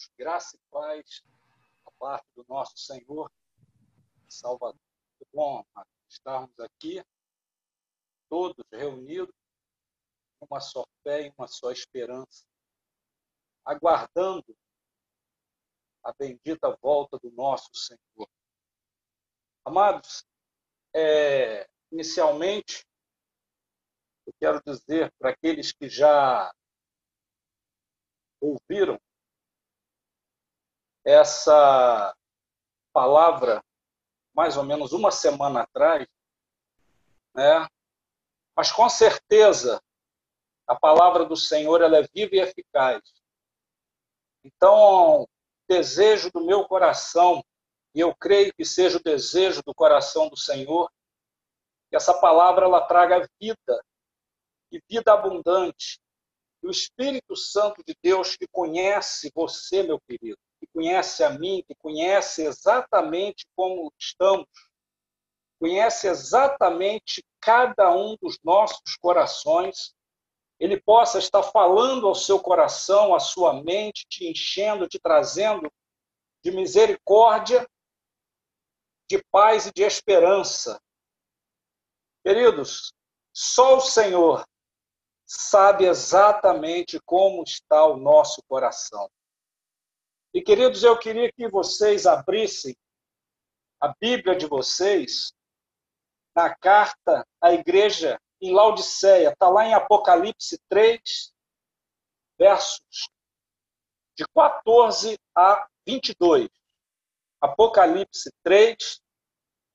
Amados, graça e paz da parte do nosso Senhor Salvador. Que bom estarmos aqui, todos reunidos, uma só fé e uma só esperança, aguardando a bendita volta do nosso Senhor. Amados, é, inicialmente, eu quero dizer para aqueles que já ouviram essa palavra mais ou menos uma semana atrás, né? Mas com certeza a palavra do Senhor ela é viva e eficaz. Então, desejo do meu coração, e eu creio que seja o desejo do coração do Senhor, que essa palavra ela traga vida e vida abundante. E o Espírito Santo de Deus que conhece você, meu querido, que conhece a mim, que conhece exatamente como estamos, conhece exatamente cada um dos nossos corações, ele possa estar falando ao seu coração, à sua mente, te enchendo, te trazendo de misericórdia, de paz e de esperança. Queridos, só o Senhor sabe exatamente como está o nosso coração. E, queridos, eu queria que vocês abrissem a Bíblia de vocês na carta à igreja em Laodiceia. Está lá em Apocalipse 3, versos de 14 a 22. Apocalipse 3,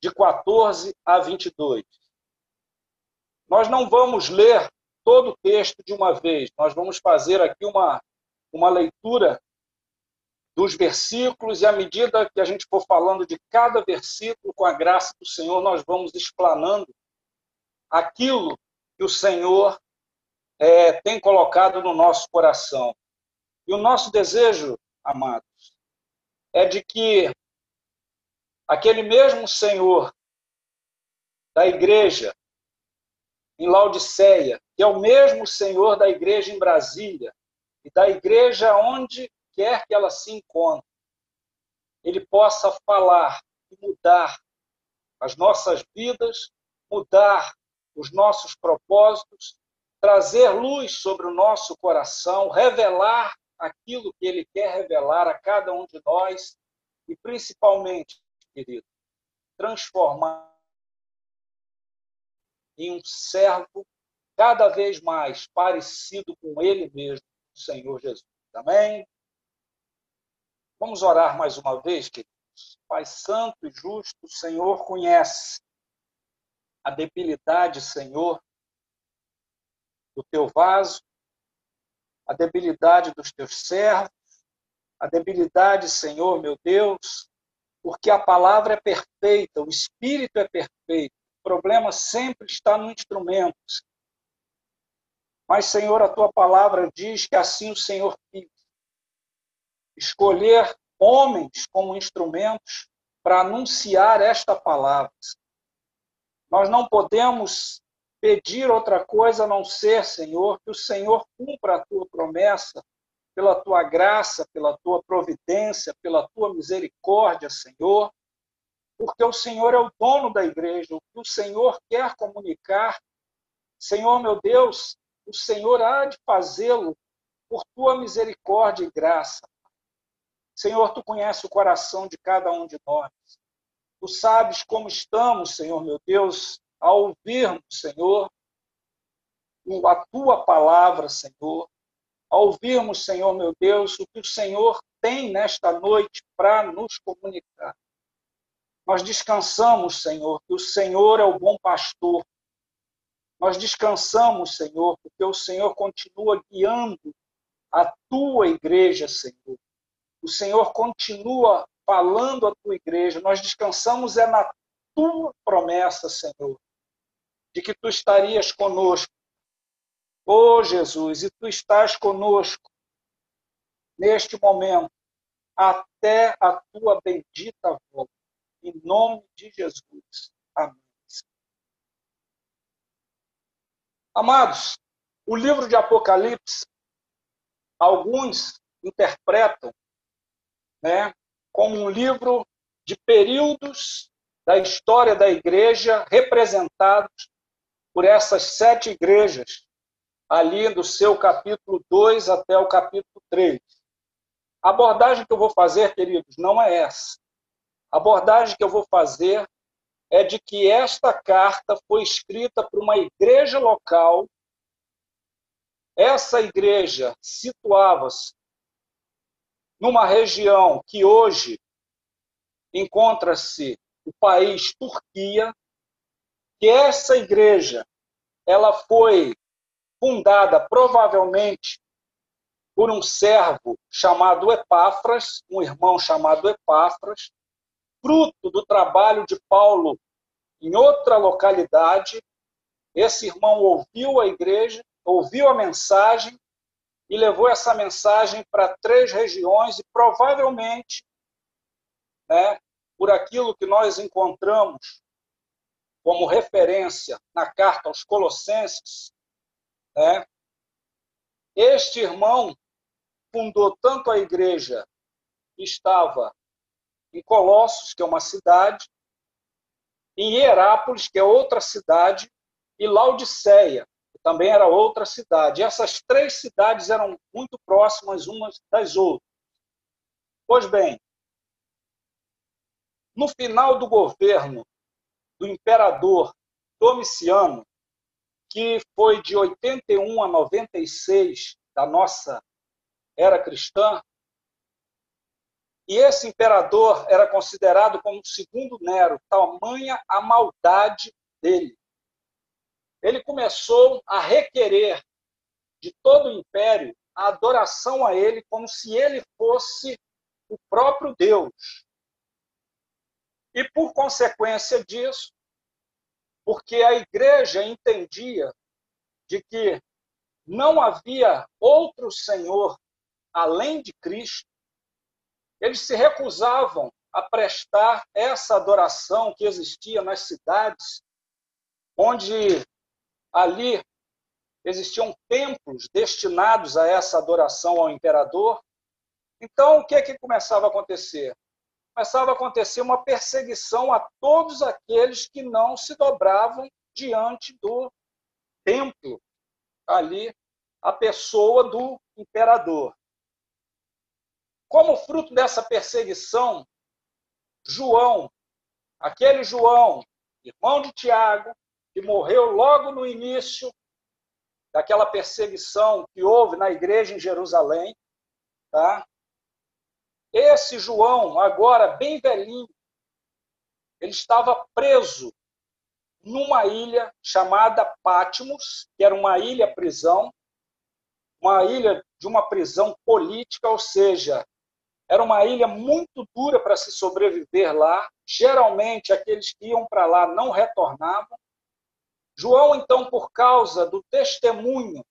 de 14 a 22. Nós não vamos ler todo o texto de uma vez, nós vamos fazer aqui uma, uma leitura dos versículos, e à medida que a gente for falando de cada versículo, com a graça do Senhor, nós vamos explanando aquilo que o Senhor é, tem colocado no nosso coração. E o nosso desejo, amados, é de que aquele mesmo Senhor da igreja em Laodiceia, que é o mesmo Senhor da igreja em Brasília e da igreja onde quer que ela se encontre, ele possa falar e mudar as nossas vidas, mudar os nossos propósitos, trazer luz sobre o nosso coração, revelar aquilo que ele quer revelar a cada um de nós e, principalmente, querido, transformar em um servo cada vez mais parecido com ele mesmo, o Senhor Jesus. Amém? Vamos orar mais uma vez, queridos. Pai Santo e Justo, o Senhor conhece a debilidade, Senhor, do teu vaso, a debilidade dos teus servos, a debilidade, Senhor, meu Deus, porque a palavra é perfeita, o espírito é perfeito. O problema sempre está no instrumento. Mas, Senhor, a tua palavra diz que assim o Senhor quis escolher homens como instrumentos para anunciar esta palavra. Nós não podemos pedir outra coisa a não ser, Senhor, que o Senhor cumpra a tua promessa, pela tua graça, pela tua providência, pela tua misericórdia, Senhor, porque o Senhor é o dono da igreja, o que o Senhor quer comunicar, Senhor meu Deus, o Senhor há de fazê-lo por tua misericórdia e graça. Senhor, tu conheces o coração de cada um de nós. Tu sabes como estamos, Senhor meu Deus, ao ouvirmos, Senhor, a tua palavra, Senhor, ao ouvirmos, Senhor meu Deus, o que o Senhor tem nesta noite para nos comunicar. Nós descansamos, Senhor, que o Senhor é o bom pastor. Nós descansamos, Senhor, porque o Senhor continua guiando a tua igreja, Senhor. O Senhor continua falando à tua igreja. Nós descansamos é na tua promessa, Senhor, de que tu estarias conosco. Oh, Jesus, e tu estás conosco neste momento até a tua bendita volta. Em nome de Jesus. Amém. Amados, o livro de Apocalipse, alguns interpretam né, como um livro de períodos da história da igreja representados por essas sete igrejas, ali do seu capítulo 2 até o capítulo 3. A abordagem que eu vou fazer, queridos, não é essa. A abordagem que eu vou fazer é de que esta carta foi escrita por uma igreja local. Essa igreja situava-se numa região que hoje encontra-se o país Turquia, que essa igreja ela foi fundada provavelmente por um servo chamado Epáfras, um irmão chamado Epáfras, fruto do trabalho de Paulo em outra localidade. Esse irmão ouviu a igreja, ouviu a mensagem e levou essa mensagem para três regiões e provavelmente, né, por aquilo que nós encontramos como referência na carta aos Colossenses, né, este irmão fundou tanto a igreja que estava em Colossos, que é uma cidade, em Hierápolis, que é outra cidade, e Laodiceia, também era outra cidade. Essas três cidades eram muito próximas umas das outras. Pois bem, no final do governo do imperador Domiciano, que foi de 81 a 96 da nossa era cristã, e esse imperador era considerado como o segundo Nero, tamanha a maldade dele. Ele começou a requerer de todo o império a adoração a ele como se ele fosse o próprio Deus. E por consequência disso, porque a igreja entendia de que não havia outro Senhor além de Cristo, eles se recusavam a prestar essa adoração que existia nas cidades, onde ali existiam templos destinados a essa adoração ao imperador. Então, o que é que começava a acontecer? Começava a acontecer uma perseguição a todos aqueles que não se dobravam diante do templo, ali, a pessoa do imperador. Como fruto dessa perseguição, João, aquele João, irmão de Tiago, que morreu logo no início daquela perseguição que houve na igreja em Jerusalém, tá? Esse João, agora bem velhinho, ele estava preso numa ilha chamada Patmos, que era uma ilha prisão, uma ilha de uma prisão política, ou seja, era uma ilha muito dura para se sobreviver lá. Geralmente, aqueles que iam para lá não retornavam. João, então, por causa do testemunho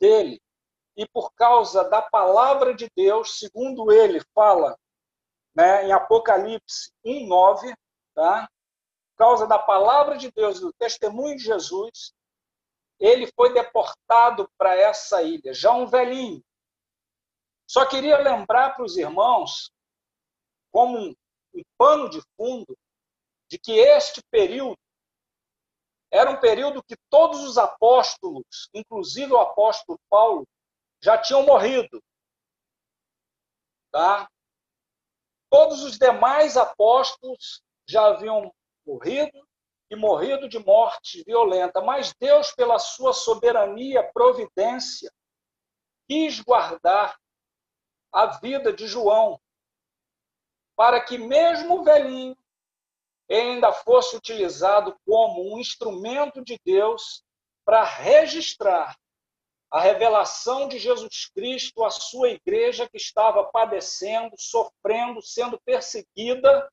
dele e por causa da palavra de Deus, segundo ele fala né, em Apocalipse 1,9, tá? por causa da palavra de Deus e do testemunho de Jesus, ele foi deportado para essa ilha, já um velhinho, só queria lembrar para os irmãos, como um, um pano de fundo, de que este período era um período que todos os apóstolos, inclusive o apóstolo Paulo, já tinham morrido. Tá? Todos os demais apóstolos já haviam morrido e morrido de morte violenta, mas Deus, pela sua soberania, providência, quis guardar a vida de João, para que, mesmo velhinho, ainda fosse utilizado como um instrumento de Deus para registrar a revelação de Jesus Cristo à sua igreja que estava padecendo, sofrendo, sendo perseguida,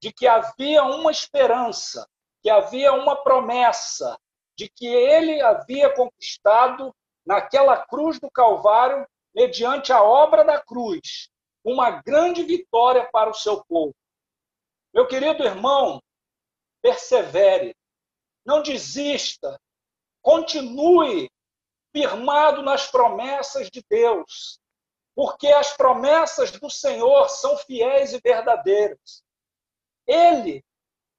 de que havia uma esperança, que havia uma promessa, de que ele havia conquistado naquela cruz do Calvário mediante a obra da cruz, uma grande vitória para o seu povo. Meu querido irmão, persevere, não desista, continue firmado nas promessas de Deus, porque as promessas do Senhor são fiéis e verdadeiras. Ele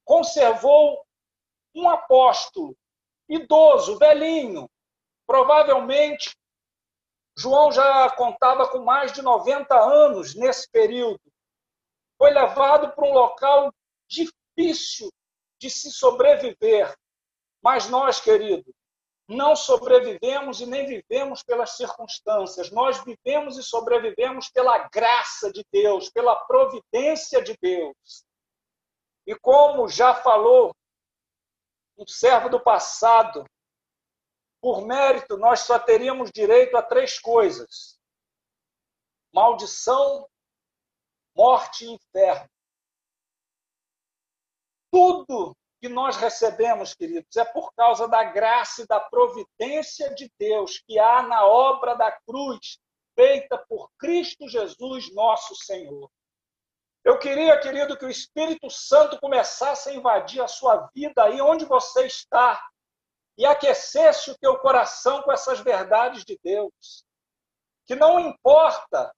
conservou um apóstolo idoso, velhinho, provavelmente João já contava com mais de 90 anos nesse período. Foi levado para um local difícil de se sobreviver. Mas nós, querido, não sobrevivemos e nem vivemos pelas circunstâncias. Nós vivemos e sobrevivemos pela graça de Deus, pela providência de Deus. E como já falou um servo do passado, por mérito, nós só teríamos direito a três coisas: maldição, morte e inferno. Tudo que nós recebemos, queridos, é por causa da graça e da providência de Deus que há na obra da cruz feita por Cristo Jesus, nosso Senhor. Eu queria, querido, que o Espírito Santo começasse a invadir a sua vida aí onde você está e aquecesse o teu coração com essas verdades de Deus. Que não importa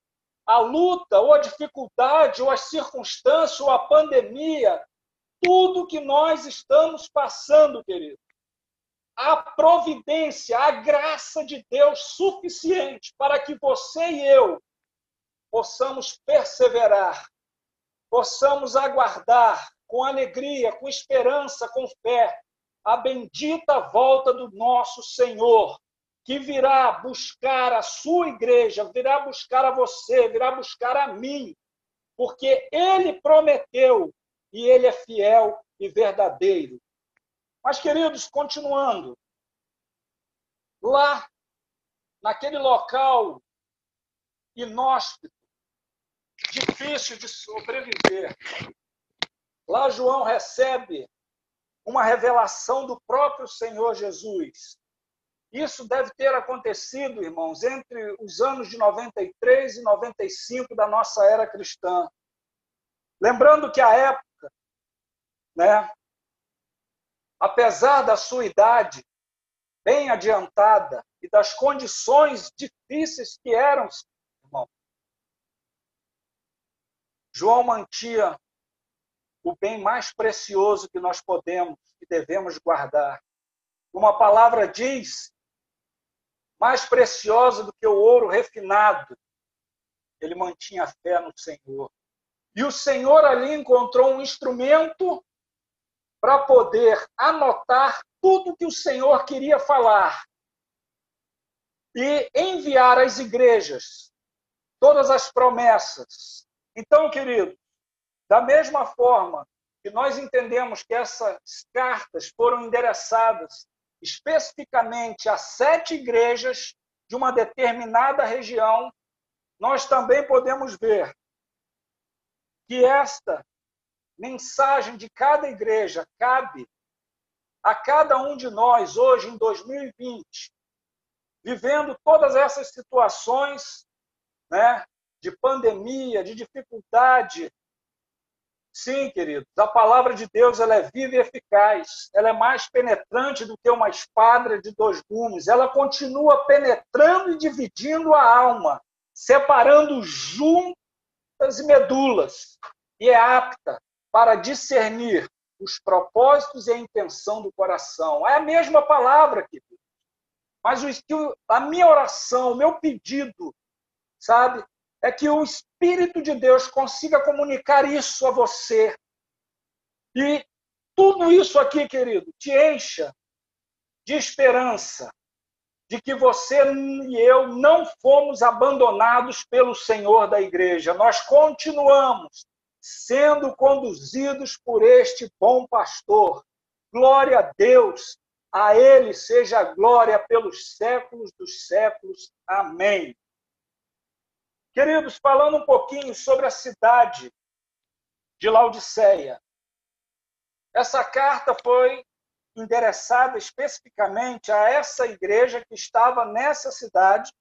a luta, ou a dificuldade, ou as circunstâncias, ou a pandemia, tudo que nós estamos passando, querido. A providência, a graça de Deus suficiente para que você e eu possamos perseverar, possamos aguardar com alegria, com esperança, com fé, a bendita volta do nosso Senhor, que virá buscar a sua igreja, virá buscar a você, virá buscar a mim, porque ele prometeu e ele é fiel e verdadeiro. Mas, queridos, continuando, lá, naquele local inóspito, difícil de sobreviver, lá João recebe uma revelação do próprio Senhor Jesus. Isso deve ter acontecido, irmãos, entre os anos de 93 e 95 da nossa era cristã. Lembrando que a época né? Apesar da sua idade bem adiantada e das condições difíceis que eram, irmão, João mantinha o bem mais precioso que nós podemos e devemos guardar. Uma palavra diz: mais preciosa do que o ouro refinado. Ele mantinha fé no Senhor. E o Senhor ali encontrou um instrumento para poder anotar tudo que o Senhor queria falar e enviar às igrejas todas as promessas. Então, querido, da mesma forma que nós entendemos que essas cartas foram endereçadas especificamente a sete igrejas de uma determinada região, nós também podemos ver que esta mensagem de cada igreja cabe a cada um de nós hoje, em 2020, vivendo todas essas situações né, de pandemia, de dificuldade. Sim, queridos, a palavra de Deus ela é viva e eficaz. Ela é mais penetrante do que uma espada de dois gumes. Ela continua penetrando e dividindo a alma, separando juntas e medulas, e é apta para discernir os propósitos e a intenção do coração. É a mesma palavra, querido. Mas a minha oração, o meu pedido, sabe, é que o Espírito de Deus consiga comunicar isso a você. E tudo isso aqui, querido, te encha de esperança, de que você e eu não fomos abandonados pelo Senhor da igreja. Nós continuamos sendo conduzidos por este bom pastor. Glória a Deus, a ele seja glória pelos séculos dos séculos. Amém. Queridos, falando um pouquinho sobre a cidade de Laodiceia. Essa carta foi endereçada especificamente a essa igreja que estava nessa cidade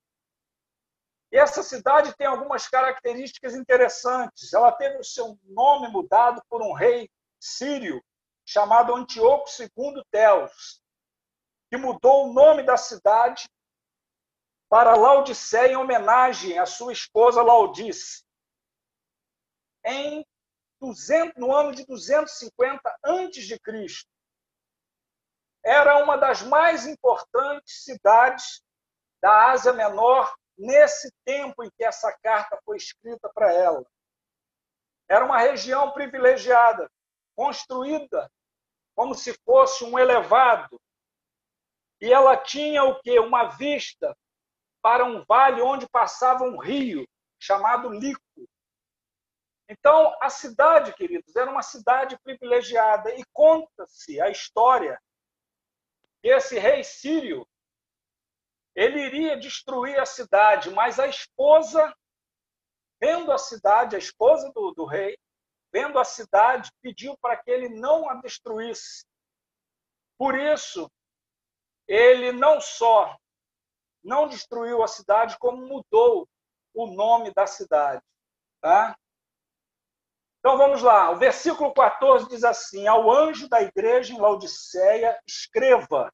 e essa cidade tem algumas características interessantes. Ela teve o seu nome mudado por um rei sírio chamado Antíoco II Teos, que mudou o nome da cidade para Laodiceia em homenagem à sua esposa Laodice. Em 200, no ano de 250 antes de Cristo. Era uma das mais importantes cidades da Ásia Menor nesse tempo em que essa carta foi escrita para ela. Era uma região privilegiada, construída como se fosse um elevado. E ela tinha o que? Uma vista para um vale onde passava um rio chamado Lico. Então, a cidade, queridos, era uma cidade privilegiada e conta-se a história que esse rei sírio ele iria destruir a cidade, mas a esposa, vendo a cidade, a esposa do, do rei, vendo a cidade, pediu para que ele não a destruísse. Por isso, ele não só não destruiu a cidade, como mudou o nome da cidade. Tá? Então vamos lá, o versículo 14 diz assim: Ao anjo da igreja em Laodiceia, escreva: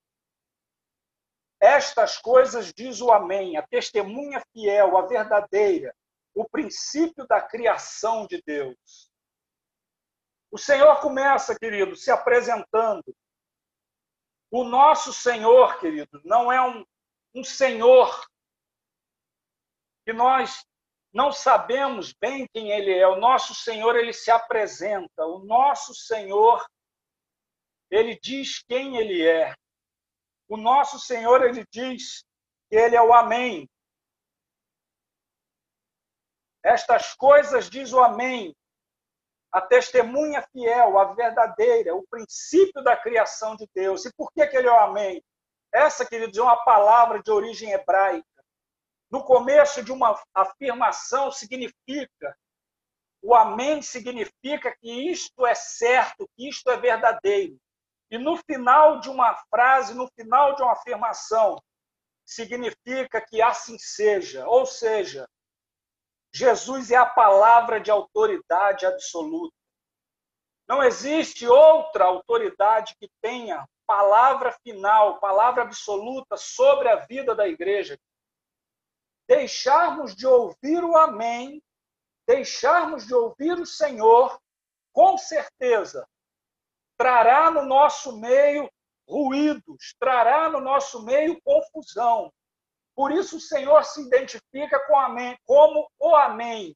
Estas coisas diz o Amém, a testemunha fiel, a verdadeira, o princípio da criação de Deus. O Senhor começa, querido, se apresentando. O nosso Senhor, querido, não é um, um Senhor que nós não sabemos bem quem ele é. O nosso Senhor, ele se apresenta. O nosso Senhor, ele diz quem ele é. O nosso Senhor, ele diz que ele é o Amém. Estas coisas diz o Amém, a testemunha fiel, a verdadeira, o princípio da criação de Deus. E por que, que ele é o Amém? Essa, queridos, é uma palavra de origem hebraica. No começo de uma afirmação significa, o Amém significa que isto é certo, que isto é verdadeiro. E no final de uma frase, no final de uma afirmação, significa que assim seja. Ou seja, Jesus é a palavra de autoridade absoluta. Não existe outra autoridade que tenha palavra final, palavra absoluta sobre a vida da igreja. Deixarmos de ouvir o Amém, deixarmos de ouvir o Senhor, com certeza, trará no nosso meio ruídos, trará no nosso meio confusão, por isso o Senhor se identifica com amém, como o Amém,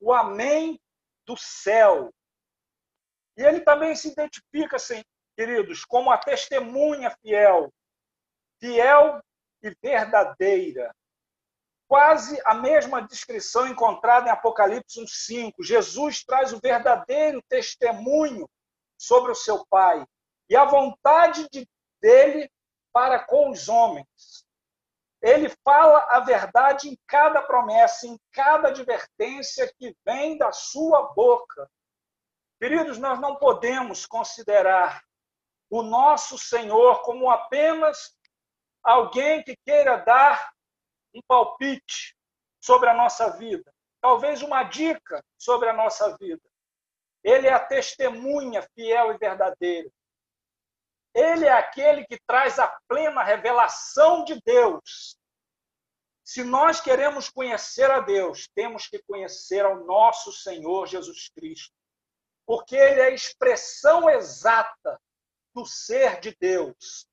o Amém do céu. E ele também se identifica, assim, queridos, como a testemunha fiel, fiel e verdadeira. Quase a mesma descrição encontrada em Apocalipse 1:5. Jesus traz o verdadeiro testemunho sobre o seu Pai e a vontade de, dele para com os homens. Ele fala a verdade em cada promessa, em cada advertência que vem da sua boca. Queridos, nós não podemos considerar o nosso Senhor como apenas alguém que queira dar um palpite sobre a nossa vida, talvez uma dica sobre a nossa vida. Ele é a testemunha fiel e verdadeira. Ele é aquele que traz a plena revelação de Deus. Se nós queremos conhecer a Deus, temos que conhecer ao nosso Senhor Jesus Cristo, porque ele é a expressão exata do ser de Deus.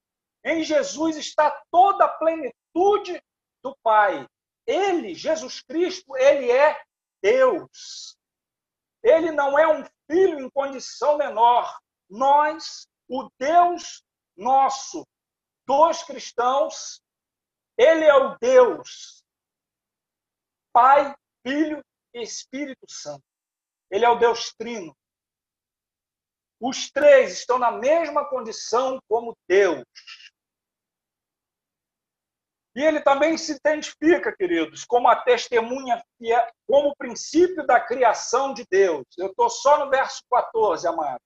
Em Jesus está toda a plenitude do Pai. Ele, Jesus Cristo, ele é Deus. Ele não é um filho em condição menor. Nós, o Deus nosso, dos cristãos, ele é o Deus, Pai, Filho e Espírito Santo. Ele é o Deus Trino. Os três estão na mesma condição como Deus. E ele também se identifica, queridos, como a testemunha, como o princípio da criação de Deus. Eu estou só no verso 14, amados.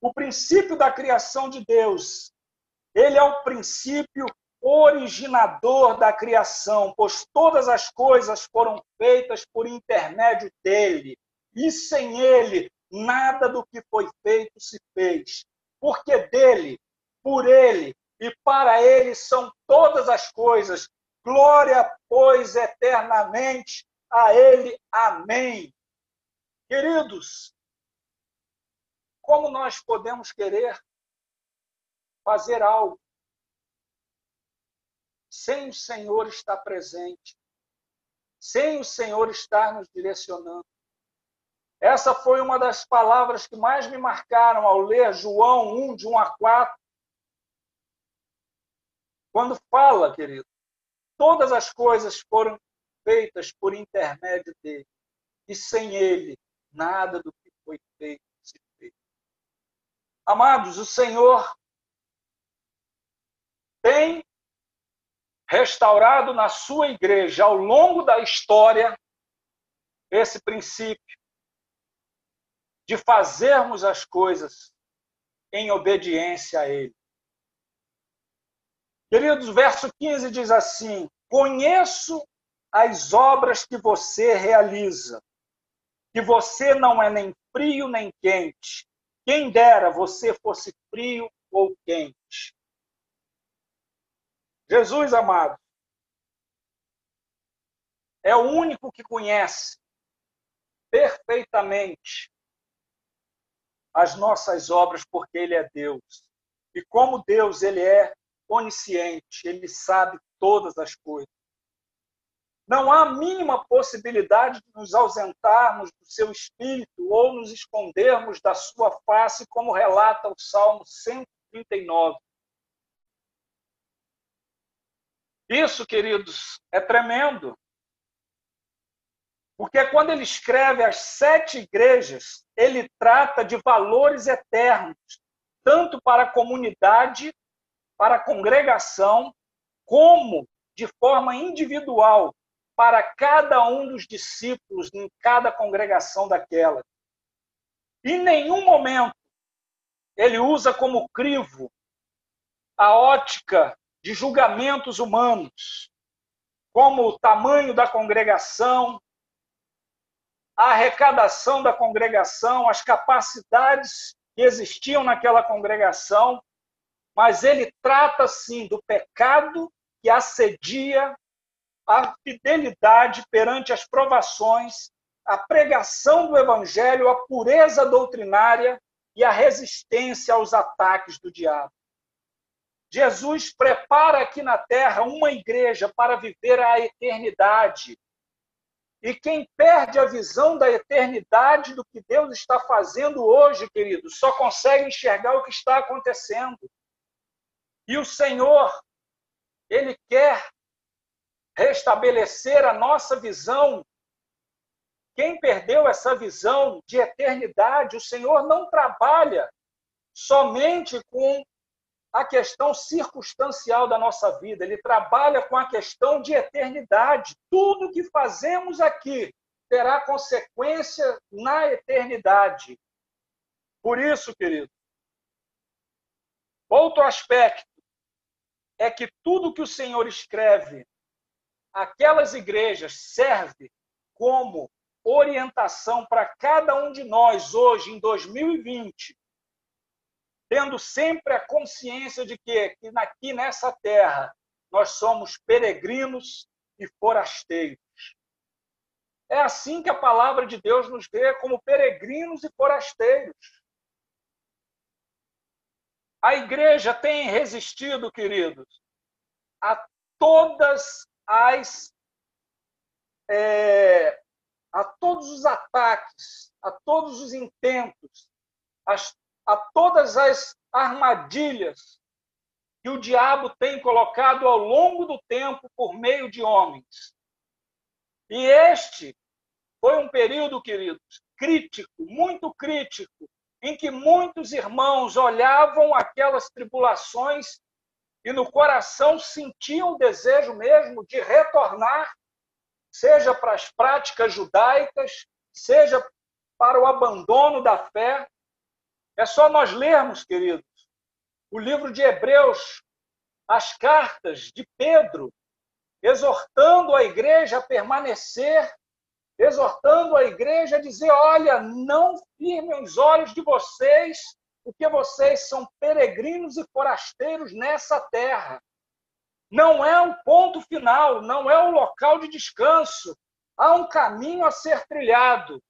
O princípio da criação de Deus, ele é o princípio originador da criação, pois todas as coisas foram feitas por intermédio dele, e sem ele nada do que foi feito se fez. Porque dele, por ele e para ele são todas as coisas, Glória, pois, eternamente a Ele. Amém. Queridos, como nós podemos querer fazer algo sem o Senhor estar presente, sem o Senhor estar nos direcionando? Essa foi uma das palavras que mais me marcaram ao ler João 1, de 1 a 4. Quando fala, querido, todas as coisas foram feitas por intermédio dele, e sem ele, nada do que foi feito se fez. Amados, o Senhor tem restaurado na sua igreja, ao longo da história, esse princípio de fazermos as coisas em obediência a Ele. Queridos, verso 15 diz assim: Conheço as obras que você realiza, que você não é nem frio nem quente. Quem dera você fosse frio ou quente. Jesus amado é o único que conhece perfeitamente as nossas obras porque ele é Deus. E como Deus, ele é onisciente, ele sabe todas as coisas. Não há mínima possibilidade de nos ausentarmos do seu espírito ou nos escondermos da sua face, como relata o Salmo 139. Isso, queridos, é tremendo. Porque quando ele escreve as sete igrejas, ele trata de valores eternos, tanto para a comunidade, para a congregação, como de forma individual, para cada um dos discípulos em cada congregação daquela. Em nenhum momento ele usa como crivo a ótica de julgamentos humanos, como o tamanho da congregação, a arrecadação da congregação, as capacidades que existiam naquela congregação, mas ele trata sim do pecado que assedia a fidelidade perante as provações, a pregação do evangelho, a pureza doutrinária e a resistência aos ataques do diabo. Jesus prepara aqui na terra uma igreja para viver a eternidade, e quem perde a visão da eternidade do que Deus está fazendo hoje, querido, só consegue enxergar o que está acontecendo. E o Senhor, Ele quer restabelecer a nossa visão. Quem perdeu essa visão de eternidade, o Senhor não trabalha somente com a questão circunstancial da nossa vida, ele trabalha com a questão de eternidade. Tudo que fazemos aqui terá consequência na eternidade. Por isso, querido, outro aspecto é que tudo que o Senhor escreve, aquelas igrejas serve como orientação para cada um de nós hoje, em 2020, tendo sempre a consciência de que, que aqui nessa terra nós somos peregrinos e forasteiros. É assim que a palavra de Deus nos vê como peregrinos e forasteiros. A igreja tem resistido, queridos, a todas as é, a todos os ataques, a todos os intentos, as a todas as armadilhas que o diabo tem colocado ao longo do tempo por meio de homens. E este foi um período, queridos, crítico, muito crítico, em que muitos irmãos olhavam aquelas tribulações e no coração sentiam o desejo mesmo de retornar, seja para as práticas judaicas, seja para o abandono da fé, é só nós lermos, queridos, o livro de Hebreus, as cartas de Pedro, exortando a igreja a permanecer, exortando a igreja a dizer: olha, não firmem os olhos de vocês, porque vocês são peregrinos e forasteiros nessa terra. não é o ponto final, não é o local de descanso. Há um caminho a ser trilhado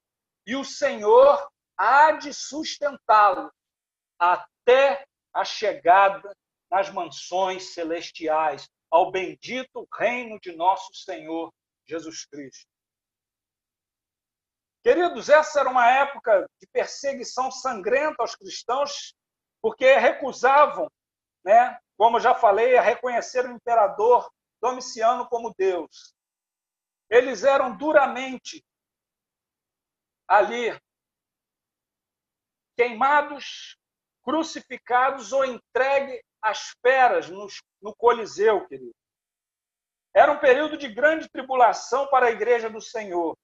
e o Senhor há de sustentá-lo até a chegada nas mansões celestiais, ao bendito reino de nosso Senhor Jesus Cristo. Queridos, essa era uma época de perseguição sangrenta aos cristãos, porque recusavam, né, como já falei, a reconhecer o imperador Domiciano como Deus. Eles eram duramente ali queimados, crucificados ou entregue às feras no, Coliseu, querido. Era um período de grande tribulação para a igreja do Senhor.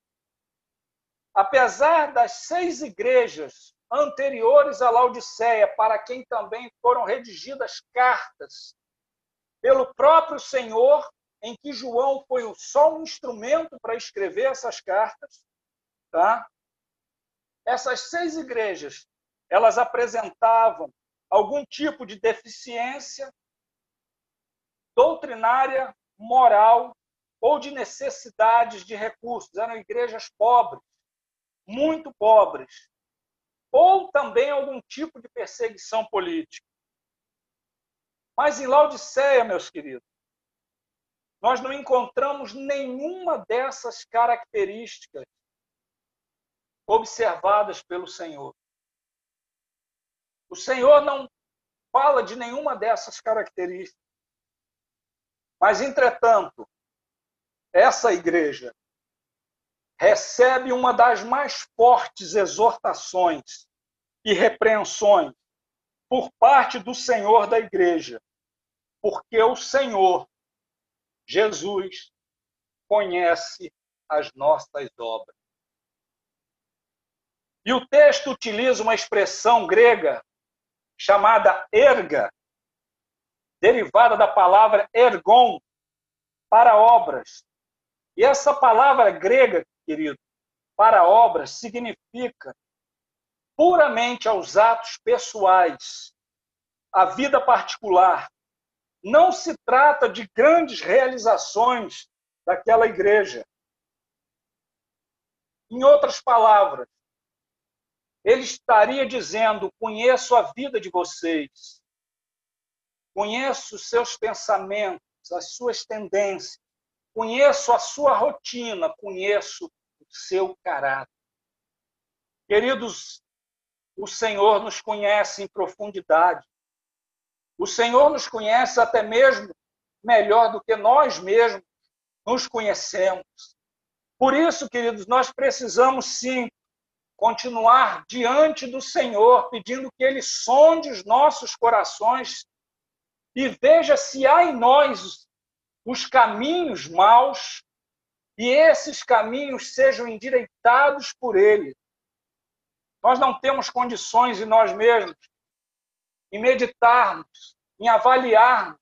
Apesar das seis igrejas anteriores à Laodiceia, para quem também foram redigidas cartas pelo próprio Senhor, em que João foi só um instrumento para escrever essas cartas, tá? Essas seis igrejas, elas apresentavam algum tipo de deficiência doutrinária, moral ou de necessidades de recursos. Eram igrejas pobres, muito pobres, ou também algum tipo de perseguição política. Mas em Laodiceia, meus queridos, nós não encontramos nenhuma dessas características observadas pelo Senhor. O Senhor não fala de nenhuma dessas características. Mas, entretanto, essa igreja recebe uma das mais fortes exortações e repreensões por parte do Senhor da igreja, porque o Senhor, Jesus, conhece as nossas obras. E o texto utiliza uma expressão grega chamada erga, derivada da palavra ergon, para obras. E essa palavra grega, querido, para obras, significa puramente aos atos pessoais, a vida particular. Não se trata de grandes realizações daquela igreja. Em outras palavras, ele estaria dizendo: conheço a vida de vocês, conheço os seus pensamentos, as suas tendências, conheço a sua rotina, conheço o seu caráter. Queridos, o Senhor nos conhece em profundidade. O Senhor nos conhece até mesmo melhor do que nós mesmos nos conhecemos. Por isso, queridos, nós precisamos sim continuar diante do Senhor, pedindo que Ele sonde os nossos corações e veja se há em nós os caminhos maus e esses caminhos sejam endireitados por Ele. Nós não temos condições em nós mesmos em meditarmos, em avaliarmos,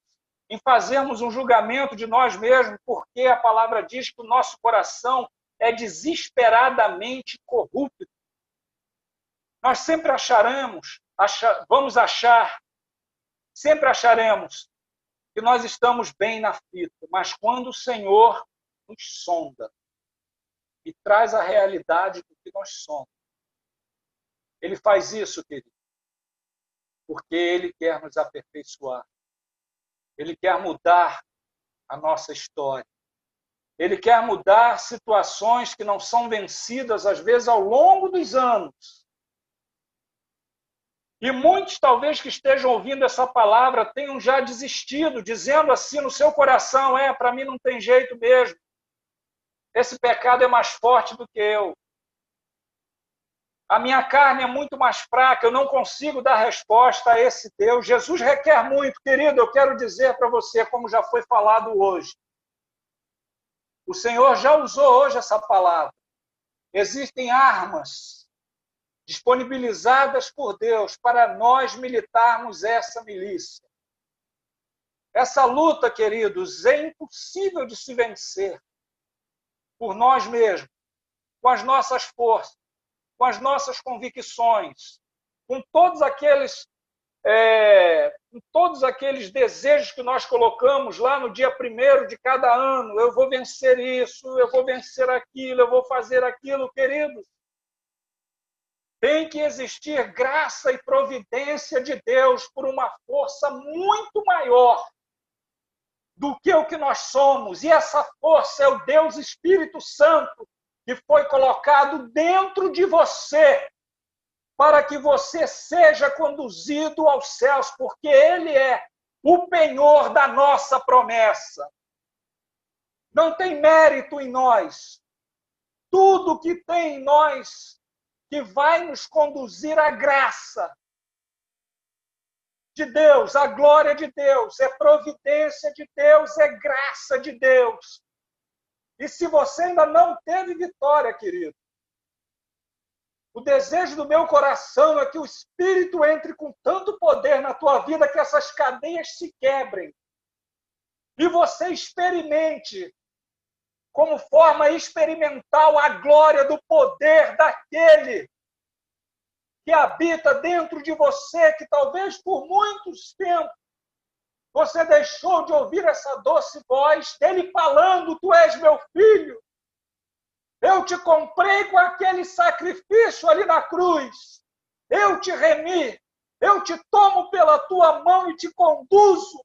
em fazermos um julgamento de nós mesmos, porque a palavra diz que o nosso coração é desesperadamente corrupto. Nós sempre acharemos, vamos achar, sempre acharemos que nós estamos bem na fita, mas quando o Senhor nos sonda e traz a realidade do que nós somos, ele faz isso, querido, porque ele quer nos aperfeiçoar, ele quer mudar a nossa história. Ele quer mudar situações que não são vencidas, às vezes, ao longo dos anos. E muitos, talvez, que estejam ouvindo essa palavra, tenham já desistido, dizendo assim no seu coração: é, para mim não tem jeito mesmo. Esse pecado é mais forte do que eu. A minha carne é muito mais fraca, eu não consigo dar resposta a esse Deus. Jesus requer muito, querido. Eu quero dizer para você, como já foi falado hoje. O Senhor já usou hoje essa palavra. Existem armas disponibilizadas por Deus para nós militarmos essa milícia. Essa luta, queridos, é impossível de se vencer por nós mesmos, com as nossas forças, com as nossas convicções, com todos aqueles é, em todos aqueles desejos que nós colocamos lá no dia primeiro de cada ano. Eu vou vencer isso, eu vou vencer aquilo, eu vou fazer aquilo, queridos. Tem que existir graça e providência de Deus por uma força muito maior do que o que nós somos. E essa força é o Deus Espírito Santo que foi colocado dentro de você para que você seja conduzido aos céus, porque Ele é o penhor da nossa promessa. Não tem mérito em nós. Tudo que tem em nós que vai nos conduzir à graça de Deus, à glória de Deus, é providência de Deus, é graça de Deus. E se você ainda não teve vitória, querido, o desejo do meu coração é que o Espírito entre com tanto poder na tua vida que essas cadeias se quebrem. E você experimente, como forma experimental, a glória do poder daquele que habita dentro de você, que talvez por muitos tempos você deixou de ouvir essa doce voz dele falando: Tu és meu filho, eu te comprei com aquele sacrifício ali na cruz. Eu te remi. Eu te tomo pela tua mão e te conduzo.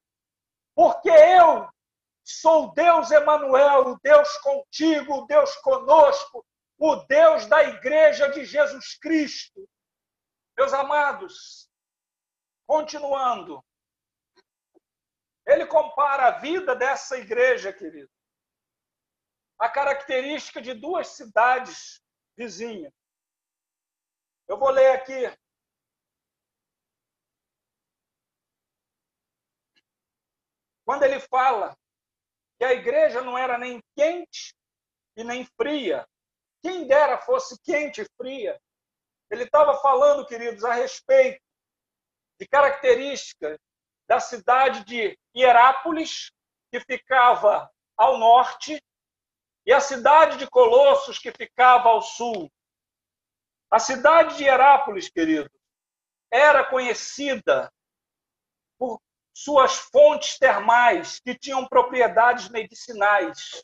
Porque eu sou Deus Emanuel, o Deus contigo, o Deus conosco, o Deus da igreja de Jesus Cristo. Meus amados, continuando. Ele compara a vida dessa igreja, querido, a característica de duas cidades vizinhas. Eu vou ler aqui. Quando ele fala que a igreja não era nem quente e nem fria, quem dera fosse quente e fria. Ele estava falando, queridos, a respeito de características da cidade de Hierápolis, que ficava ao norte, e a cidade de Colossos, que ficava ao sul. A cidade de Herápolis, querido, era conhecida suas fontes termais, que tinham propriedades medicinais.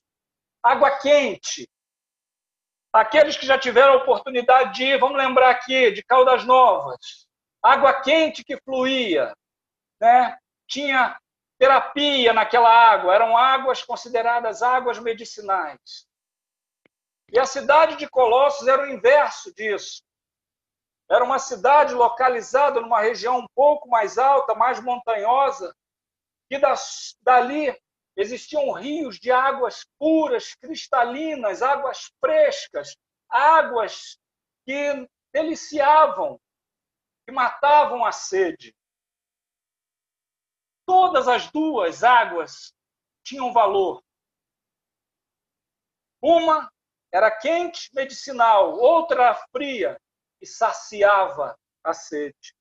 Água quente. Aqueles que já tiveram a oportunidade de ir, vamos lembrar aqui, de Caldas Novas. Água quente que fluía. Né? Tinha terapia naquela água, eram águas consideradas águas medicinais. E a cidade de Colossos era o inverso disso. Era uma cidade localizada numa região um pouco mais alta, mais montanhosa, e dali existiam rios de águas puras, cristalinas, águas frescas, águas que deliciavam, que matavam a sede. Todas as duas águas tinham valor. Uma era quente, medicinal, outra fria e saciava a sede.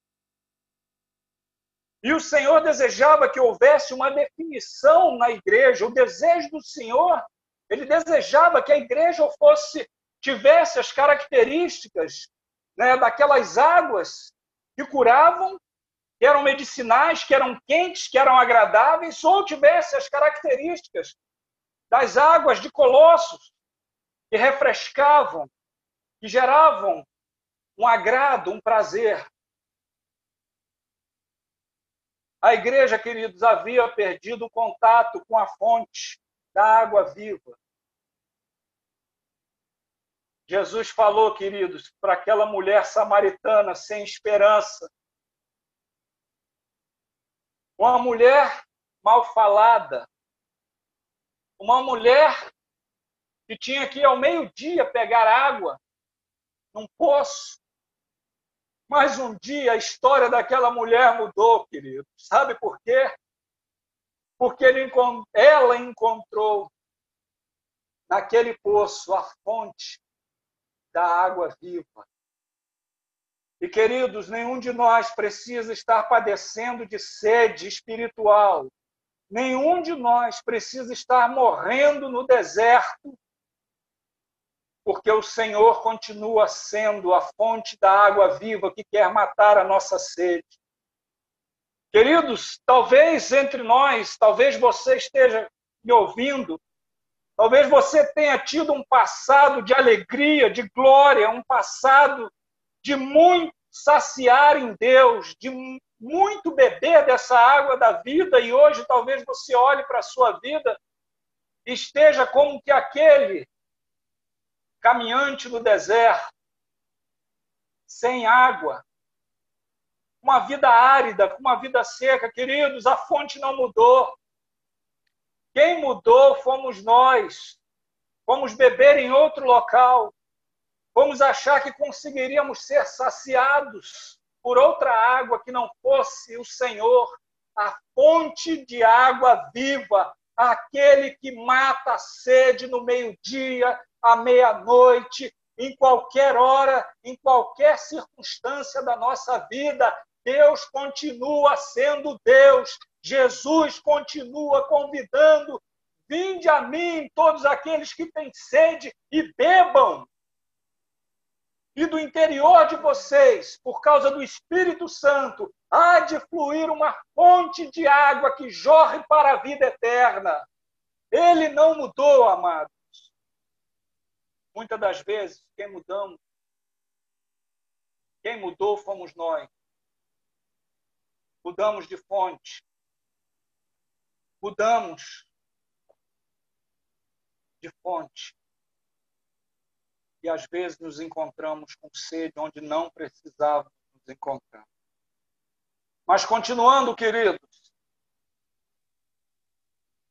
E o Senhor desejava que houvesse uma definição na igreja. O desejo do Senhor, ele desejava que a igreja fosse tivesse as características né, daquelas águas que curavam que eram medicinais, que eram quentes, que eram agradáveis, ou tivesse as características das águas de Colossos, que refrescavam, que geravam um agrado, um prazer. A igreja, queridos, havia perdido o contato com a fonte da água viva. Jesus falou, queridos, para aquela mulher samaritana sem esperança, uma mulher mal falada, uma mulher que tinha que ao meio-dia pegar água num poço. Mas um dia a história daquela mulher mudou, querido. Sabe por quê? Porque ela encontrou naquele poço a fonte da água viva. E, queridos, nenhum de nós precisa estar padecendo de sede espiritual. Nenhum de nós precisa estar morrendo no deserto, porque o Senhor continua sendo a fonte da água viva que quer matar a nossa sede. Queridos, talvez entre nós, talvez você esteja me ouvindo, talvez você tenha tido um passado de alegria, de glória, um passado de muito saciar em Deus, de muito beber dessa água da vida, e hoje talvez você olhe para a sua vida e esteja como que aquele caminhante no deserto, sem água, uma vida árida, com uma vida seca. Queridos, a fonte não mudou. Quem mudou fomos nós. Fomos beber em outro local. Vamos achar que conseguiríamos ser saciados por outra água que não fosse o Senhor, a fonte de água viva, aquele que mata a sede no meio-dia, à meia-noite, em qualquer hora, em qualquer circunstância da nossa vida. Deus continua sendo Deus. Jesus continua convidando: vinde a mim, todos aqueles que têm sede, e bebam. E do interior de vocês, por causa do Espírito Santo, há de fluir uma fonte de água que jorre para a vida eterna. Ele não mudou, amado. Muitas das vezes, quem mudamos, quem mudou fomos nós. Mudamos de fonte. Mudamos de fonte. E às vezes nos encontramos com sede onde não precisávamos nos encontrar. Mas continuando, queridos,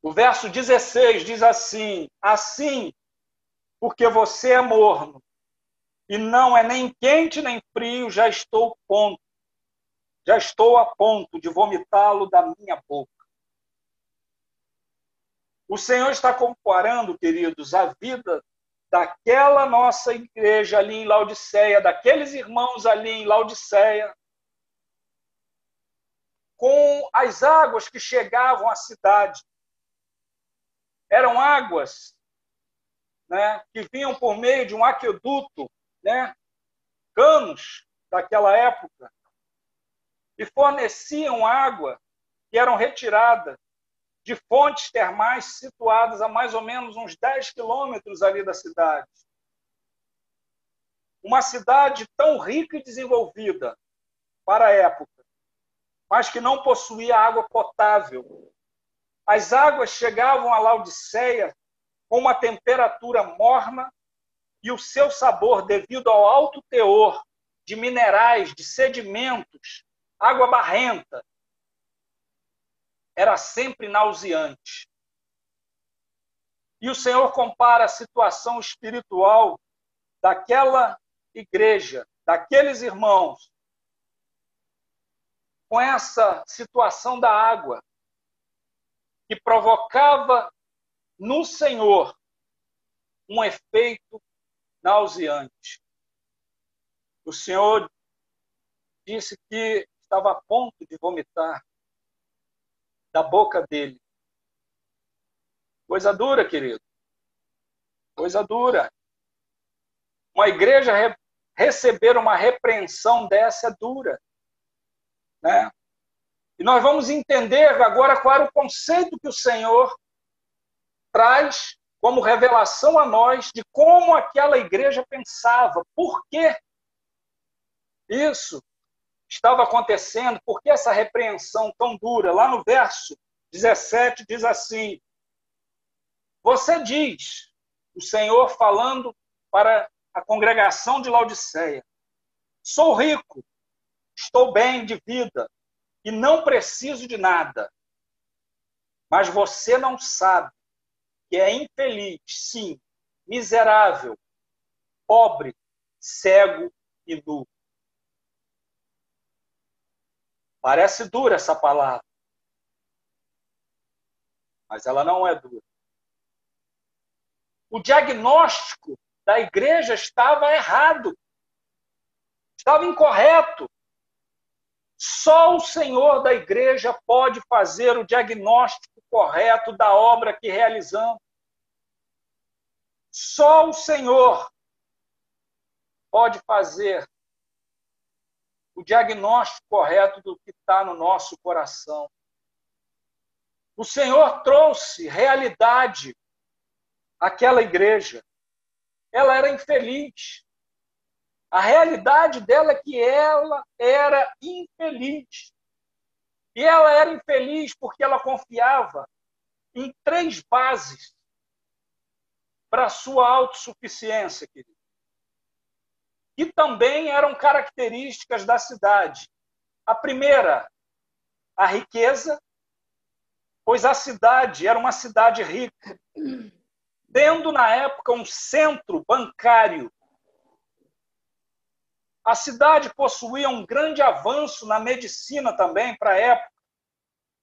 o verso 16 diz assim: Assim porque você é morno e não é nem quente nem frio, já estou ponto, já estou a ponto de vomitá-lo da minha boca. O Senhor está comparando, queridos, a vida daquela nossa igreja ali em Laodiceia, daqueles irmãos ali em Laodiceia, com as águas que chegavam à cidade. Eram águas né, que vinham por meio de um aqueduto, né, canos daquela época, e forneciam água que eram retiradas de fontes termais situadas a mais ou menos uns 10 quilômetros ali da cidade. Uma cidade tão rica e desenvolvida para a época, mas que não possuía água potável. As águas chegavam a Laodiceia com uma temperatura morna e o seu sabor, devido ao alto teor de minerais, de sedimentos, água barrenta, era sempre nauseante. E o Senhor compara a situação espiritual daquela igreja, daqueles irmãos, com essa situação da água, que provocava no Senhor um efeito nauseante. O Senhor disse que estava a ponto de vomitar da boca dele. Coisa dura, querido. Coisa dura. Uma igreja re receber uma repreensão dessa é dura. Né? E nós vamos entender agora qual era o conceito que o Senhor traz como revelação a nós de como aquela igreja pensava, por que isso estava acontecendo, por que essa repreensão tão dura. Lá no verso 17 diz assim: Você diz, o Senhor falando para a congregação de Laodiceia: Sou rico, estou bem de vida e não preciso de nada. Mas você não sabe que é infeliz, sim, miserável, pobre, cego e nu. Parece dura essa palavra, mas ela não é dura. O diagnóstico da igreja estava errado, estava incorreto. Só o Senhor da igreja pode fazer o diagnóstico correto da obra que realizamos. Só o Senhor pode fazer o diagnóstico correto do que está no nosso coração. O Senhor trouxe realidade àquela igreja. Ela era infeliz. A realidade dela é que ela era infeliz. E ela era infeliz porque ela confiava em três bases para a sua autossuficiência, querido. Que também eram características da cidade. A primeira, a riqueza, pois a cidade era uma cidade rica, tendo na época um centro bancário. A cidade possuía um grande avanço na medicina também para a época.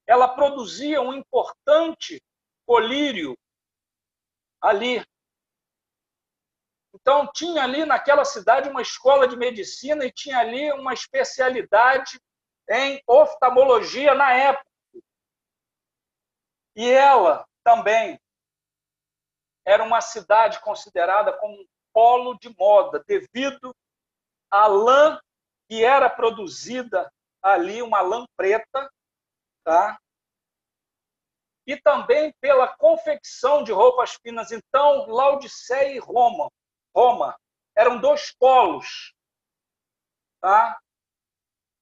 Ela produzia um importante colírio ali. Então, tinha ali naquela cidade uma escola de medicina e tinha ali uma especialidade em oftalmologia na época. E ela também era uma cidade considerada como um polo de moda, devido à lã que era produzida ali, uma lã preta, tá? E também pela confecção de roupas finas. Então, Laodiceia e Roma, Roma eram dois polos, tá?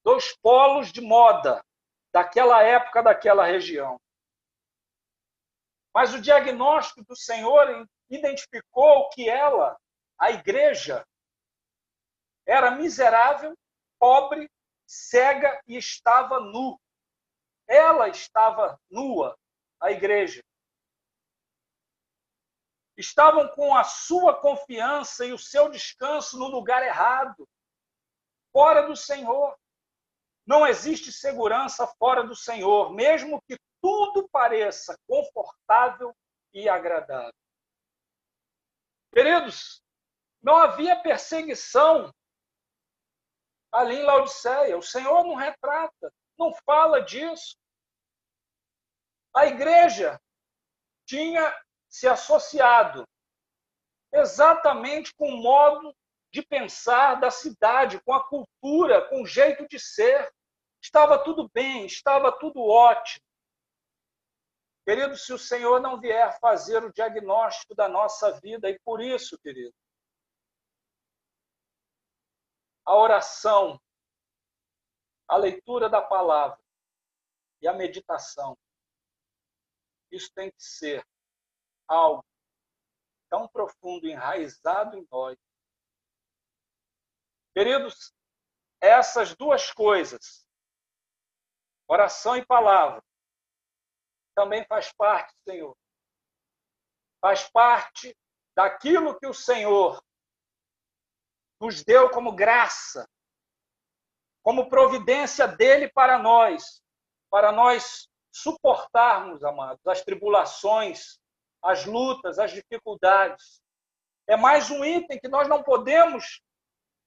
Dois polos de moda daquela época, daquela região. Mas o diagnóstico do Senhor identificou que ela, a igreja, era miserável, pobre, cega e estava nu. Ela estava nua, a igreja. Estavam com a sua confiança e o seu descanso no lugar errado, fora do Senhor. Não existe segurança fora do Senhor, mesmo que tudo pareça confortável e agradável. Queridos, não havia perseguição ali em Laodiceia. O Senhor não retrata, não fala disso. A igreja tinha se associado exatamente com o modo de pensar da cidade, com a cultura, com o jeito de ser. Estava tudo bem, estava tudo ótimo. Querido, se o Senhor não vier fazer o diagnóstico da nossa vida, e por isso, querido, a oração, a leitura da palavra e a meditação, isso tem que ser algo tão profundo, enraizado em nós. Queridos, essas duas coisas, oração e palavra, também faz parte, Senhor. Faz parte daquilo que o Senhor nos deu como graça, como providência dele para nós, para nós suportarmos, amados, as tribulações, as lutas, as dificuldades. É mais um item que nós não podemos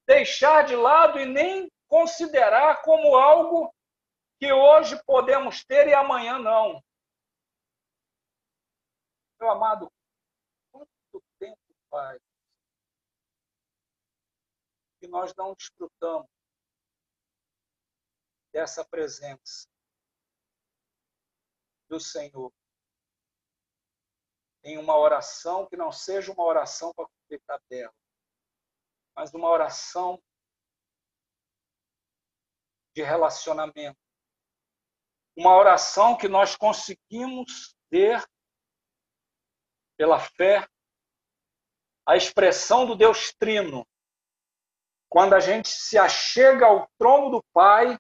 deixar de lado e nem considerar como algo que hoje podemos ter e amanhã não. Meu amado, quanto tempo faz que nós não desfrutamos dessa presença do Senhor em uma oração que não seja uma oração para cumprir tabela, mas uma oração de relacionamento. Uma oração que nós conseguimos ter pela fé, a expressão do Deus Trino, quando a gente se achega ao trono do Pai,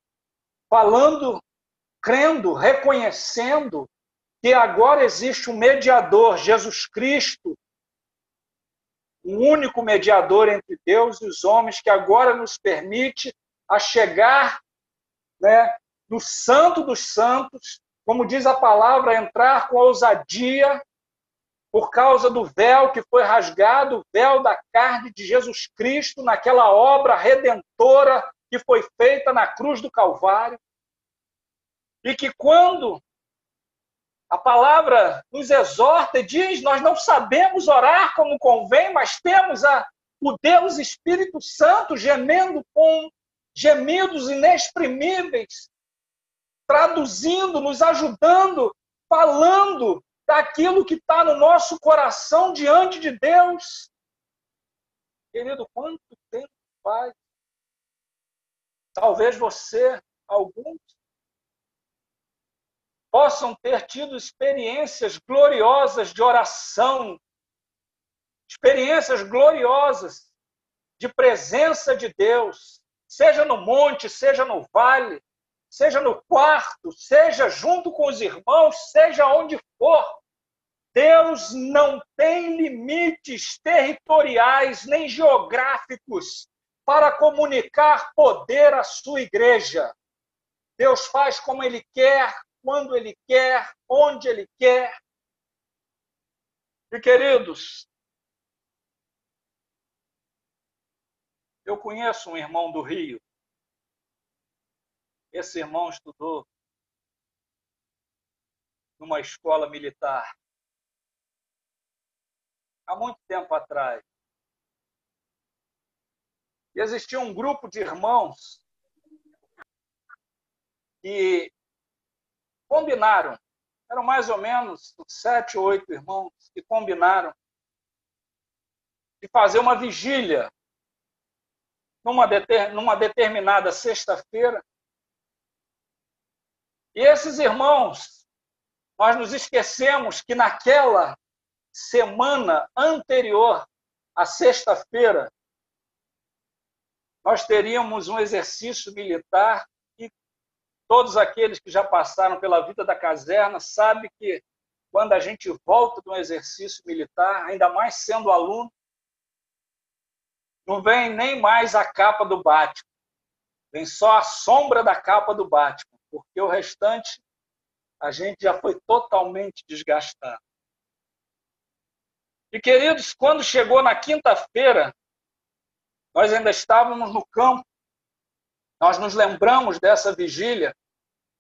falando, crendo, reconhecendo que agora existe um mediador, Jesus Cristo, o um único mediador entre Deus e os homens, que agora nos permite a chegar né, no Santo dos Santos, como diz a palavra, entrar com ousadia por causa do véu que foi rasgado, o véu da carne de Jesus Cristo, naquela obra redentora que foi feita na cruz do Calvário. E que quando a palavra nos exorta e diz: Nós não sabemos orar como convém, mas temos a, o Deus Espírito Santo gemendo com gemidos inexprimíveis, traduzindo, nos ajudando, falando daquilo que está no nosso coração diante de Deus. Querido, quanto tempo faz? Talvez você, alguns, possam ter tido experiências gloriosas de oração, experiências gloriosas de presença de Deus, seja no monte, seja no vale, seja no quarto, seja junto com os irmãos, seja onde for. Deus não tem limites territoriais nem geográficos para comunicar poder à sua igreja. Deus faz como ele quer, quando ele quer, onde ele quer. E queridos, eu conheço um irmão do Rio esse irmão estudou numa escola militar há muito tempo atrás. E existia um grupo de irmãos que combinaram, eram mais ou menos sete ou oito irmãos que combinaram de fazer uma vigília numa, numa determinada sexta-feira. E esses irmãos, nós nos esquecemos que naquela semana anterior à sexta-feira, nós teríamos um exercício militar todos aqueles que já passaram pela vida da caserna sabem que quando a gente volta de um exercício militar, ainda mais sendo aluno, não vem nem mais a capa do Batman, vem só a sombra da capa do Batman porque o restante a gente já foi totalmente desgastado. E queridos, quando chegou na quinta-feira, nós ainda estávamos no campo, nós nos lembramos dessa vigília,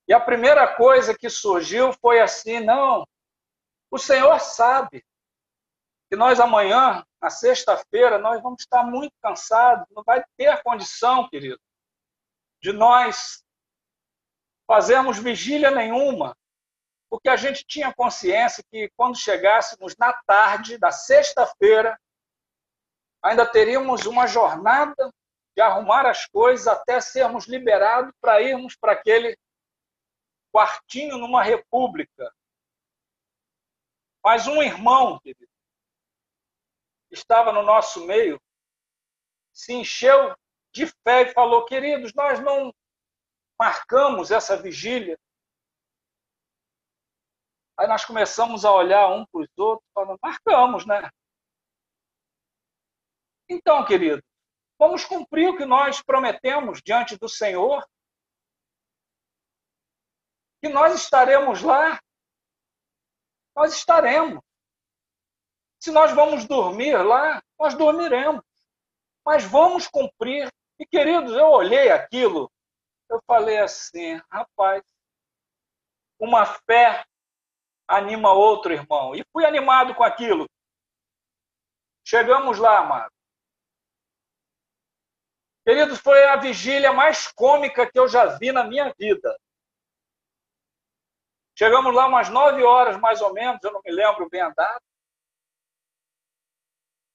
e a primeira coisa que surgiu foi assim: não, o Senhor sabe que nós amanhã, na sexta-feira, nós vamos estar muito cansados, não vai ter condição, querido, de nós fazemos vigília nenhuma, porque a gente tinha consciência que quando chegássemos na tarde da sexta-feira, ainda teríamos uma jornada de arrumar as coisas até sermos liberados para irmos para aquele quartinho numa república. Mas um irmão, querido, estava no nosso meio, se encheu de fé e falou: queridos, nós não marcamos essa vigília. Aí nós começamos a olhar um para os outros, falando, marcamos, né? Então, querido, vamos cumprir o que nós prometemos diante do Senhor. Que nós estaremos lá. Nós estaremos. Se nós vamos dormir lá, nós dormiremos. Mas vamos cumprir. E, queridos, eu olhei aquilo eu falei assim, rapaz, uma fé anima outro irmão. E fui animado com aquilo. Chegamos lá, amado. Queridos, foi a vigília mais cômica que eu já vi na minha vida. Chegamos lá umas nove horas, mais ou menos, eu não me lembro bem a data.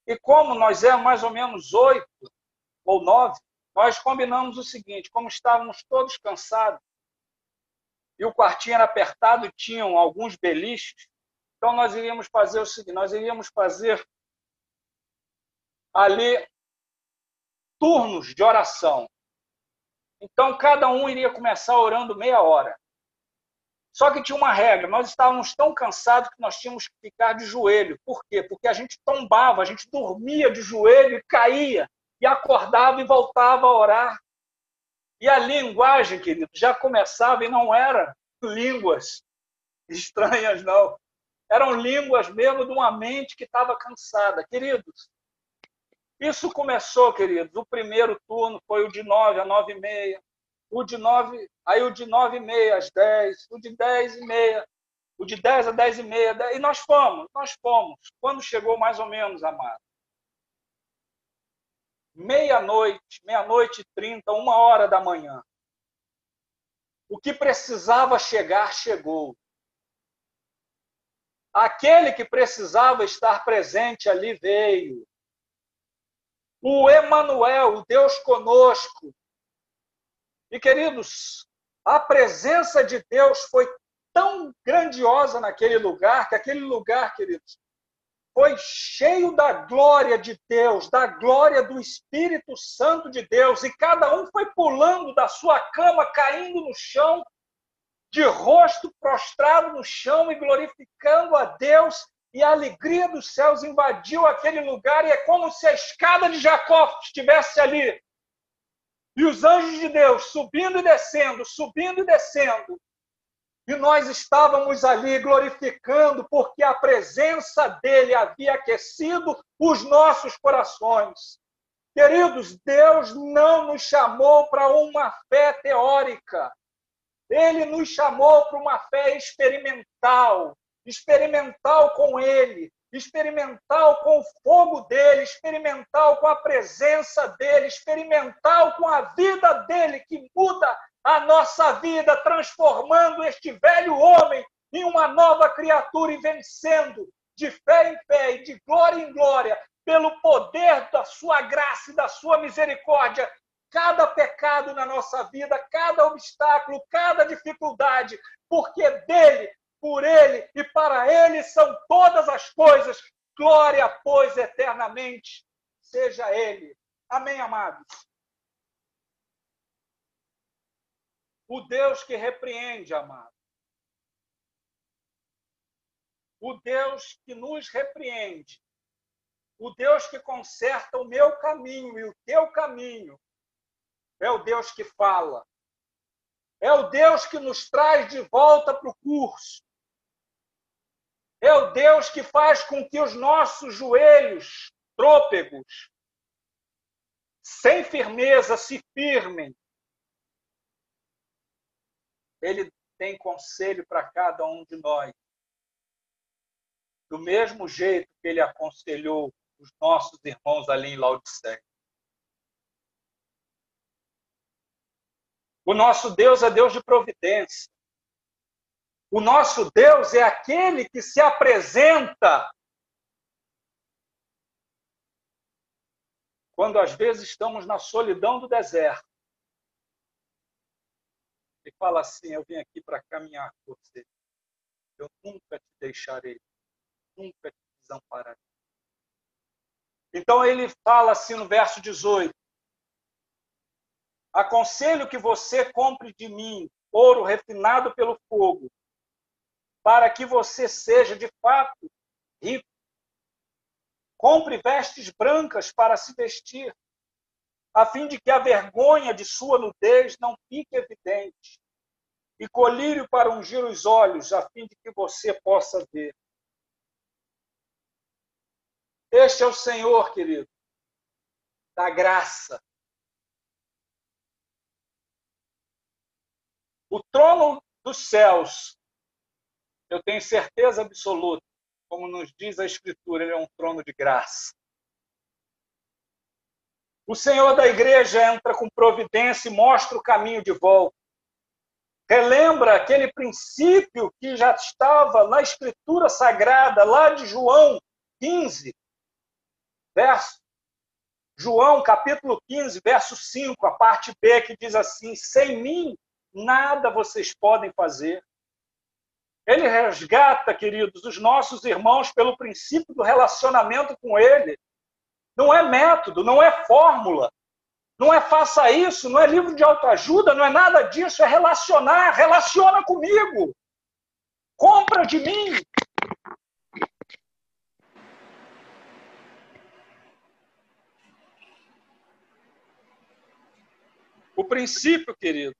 E como nós éramos mais ou menos oito ou nove, nós combinamos o seguinte: como estávamos todos cansados e o quartinho era apertado e tinham alguns beliches, então nós iríamos fazer o seguinte: nós iríamos fazer ali turnos de oração. Então cada um iria começar orando meia hora. Só que tinha uma regra, nós estávamos tão cansados que nós tínhamos que ficar de joelho. Por quê? Porque a gente tombava, a gente dormia de joelho e caía e acordava e voltava a orar. E a linguagem, querido, já começava e não era línguas estranhas, não. Eram línguas mesmo de uma mente que estava cansada. Queridos, isso começou, queridos. O primeiro turno foi o de nove a nove e meia. O de nove, aí o de nove e meia às dez. O de dez e meia. O de dez a dez e meia. E nós fomos, nós fomos. Quando chegou mais ou menos, amado? meia-noite, meia-noite e trinta, uma hora da manhã. O que precisava chegar, chegou. Aquele que precisava estar presente ali veio. O Emanuel, o Deus conosco. E queridos, a presença de Deus foi tão grandiosa naquele lugar, que aquele lugar, queridos, foi cheio da glória de Deus, da glória do Espírito Santo de Deus, e cada um foi pulando da sua cama, caindo no chão, de rosto prostrado no chão e glorificando a Deus, e a alegria dos céus invadiu aquele lugar, e é como se a escada de Jacó estivesse ali. E os anjos de Deus subindo e descendo, subindo e descendo, e nós estávamos ali glorificando, porque a presença dele havia aquecido os nossos corações. Queridos, Deus não nos chamou para uma fé teórica. Ele nos chamou para uma fé experimental experimental com Ele, experimental com o fogo dele, experimental com a presença dele, experimental com a vida dele que muda a nossa vida, transformando este velho homem em uma nova criatura e vencendo de fé em fé e de glória em glória, pelo poder da sua graça e da sua misericórdia, cada pecado na nossa vida, cada obstáculo, cada dificuldade, porque dele, por ele e para ele são todas as coisas. Glória, pois, eternamente seja ele. Amém, amados. O Deus que repreende, amado. O Deus que nos repreende. O Deus que conserta o meu caminho e o teu caminho. É o Deus que fala. É o Deus que nos traz de volta para o curso. É o Deus que faz com que os nossos joelhos trôpegos, sem firmeza, se firmem ele tem conselho para cada um de nós. Do mesmo jeito que ele aconselhou os nossos irmãos ali em Laodiceia. O nosso Deus é Deus de providência. O nosso Deus é aquele que se apresenta quando às vezes estamos na solidão do deserto e fala assim: Eu vim aqui para caminhar com você. Eu nunca te deixarei, nunca te desampararei. Então ele fala assim no verso 18: Aconselho que você compre de mim ouro refinado pelo fogo, para que você seja de fato rico. Compre vestes brancas para se vestir, a fim de que a vergonha de sua nudez não fique evidente, e colírio para ungir os olhos, a fim de que você possa ver. Este é o Senhor, querido, da graça. O trono dos céus, eu tenho certeza absoluta, como nos diz a Escritura, ele é um trono de graça. O Senhor da igreja entra com providência e mostra o caminho de volta. Relembra aquele princípio que já estava na Escritura Sagrada, lá de João 15, verso. João, capítulo 15, verso 5, a parte B, que diz assim: Sem mim, nada vocês podem fazer. Ele resgata, queridos, os nossos irmãos pelo princípio do relacionamento com Ele. Não é método, não é fórmula. Não é faça isso, não é livro de autoajuda, não é nada disso, é relacionar. Relaciona comigo. Compra de mim. O princípio, querido,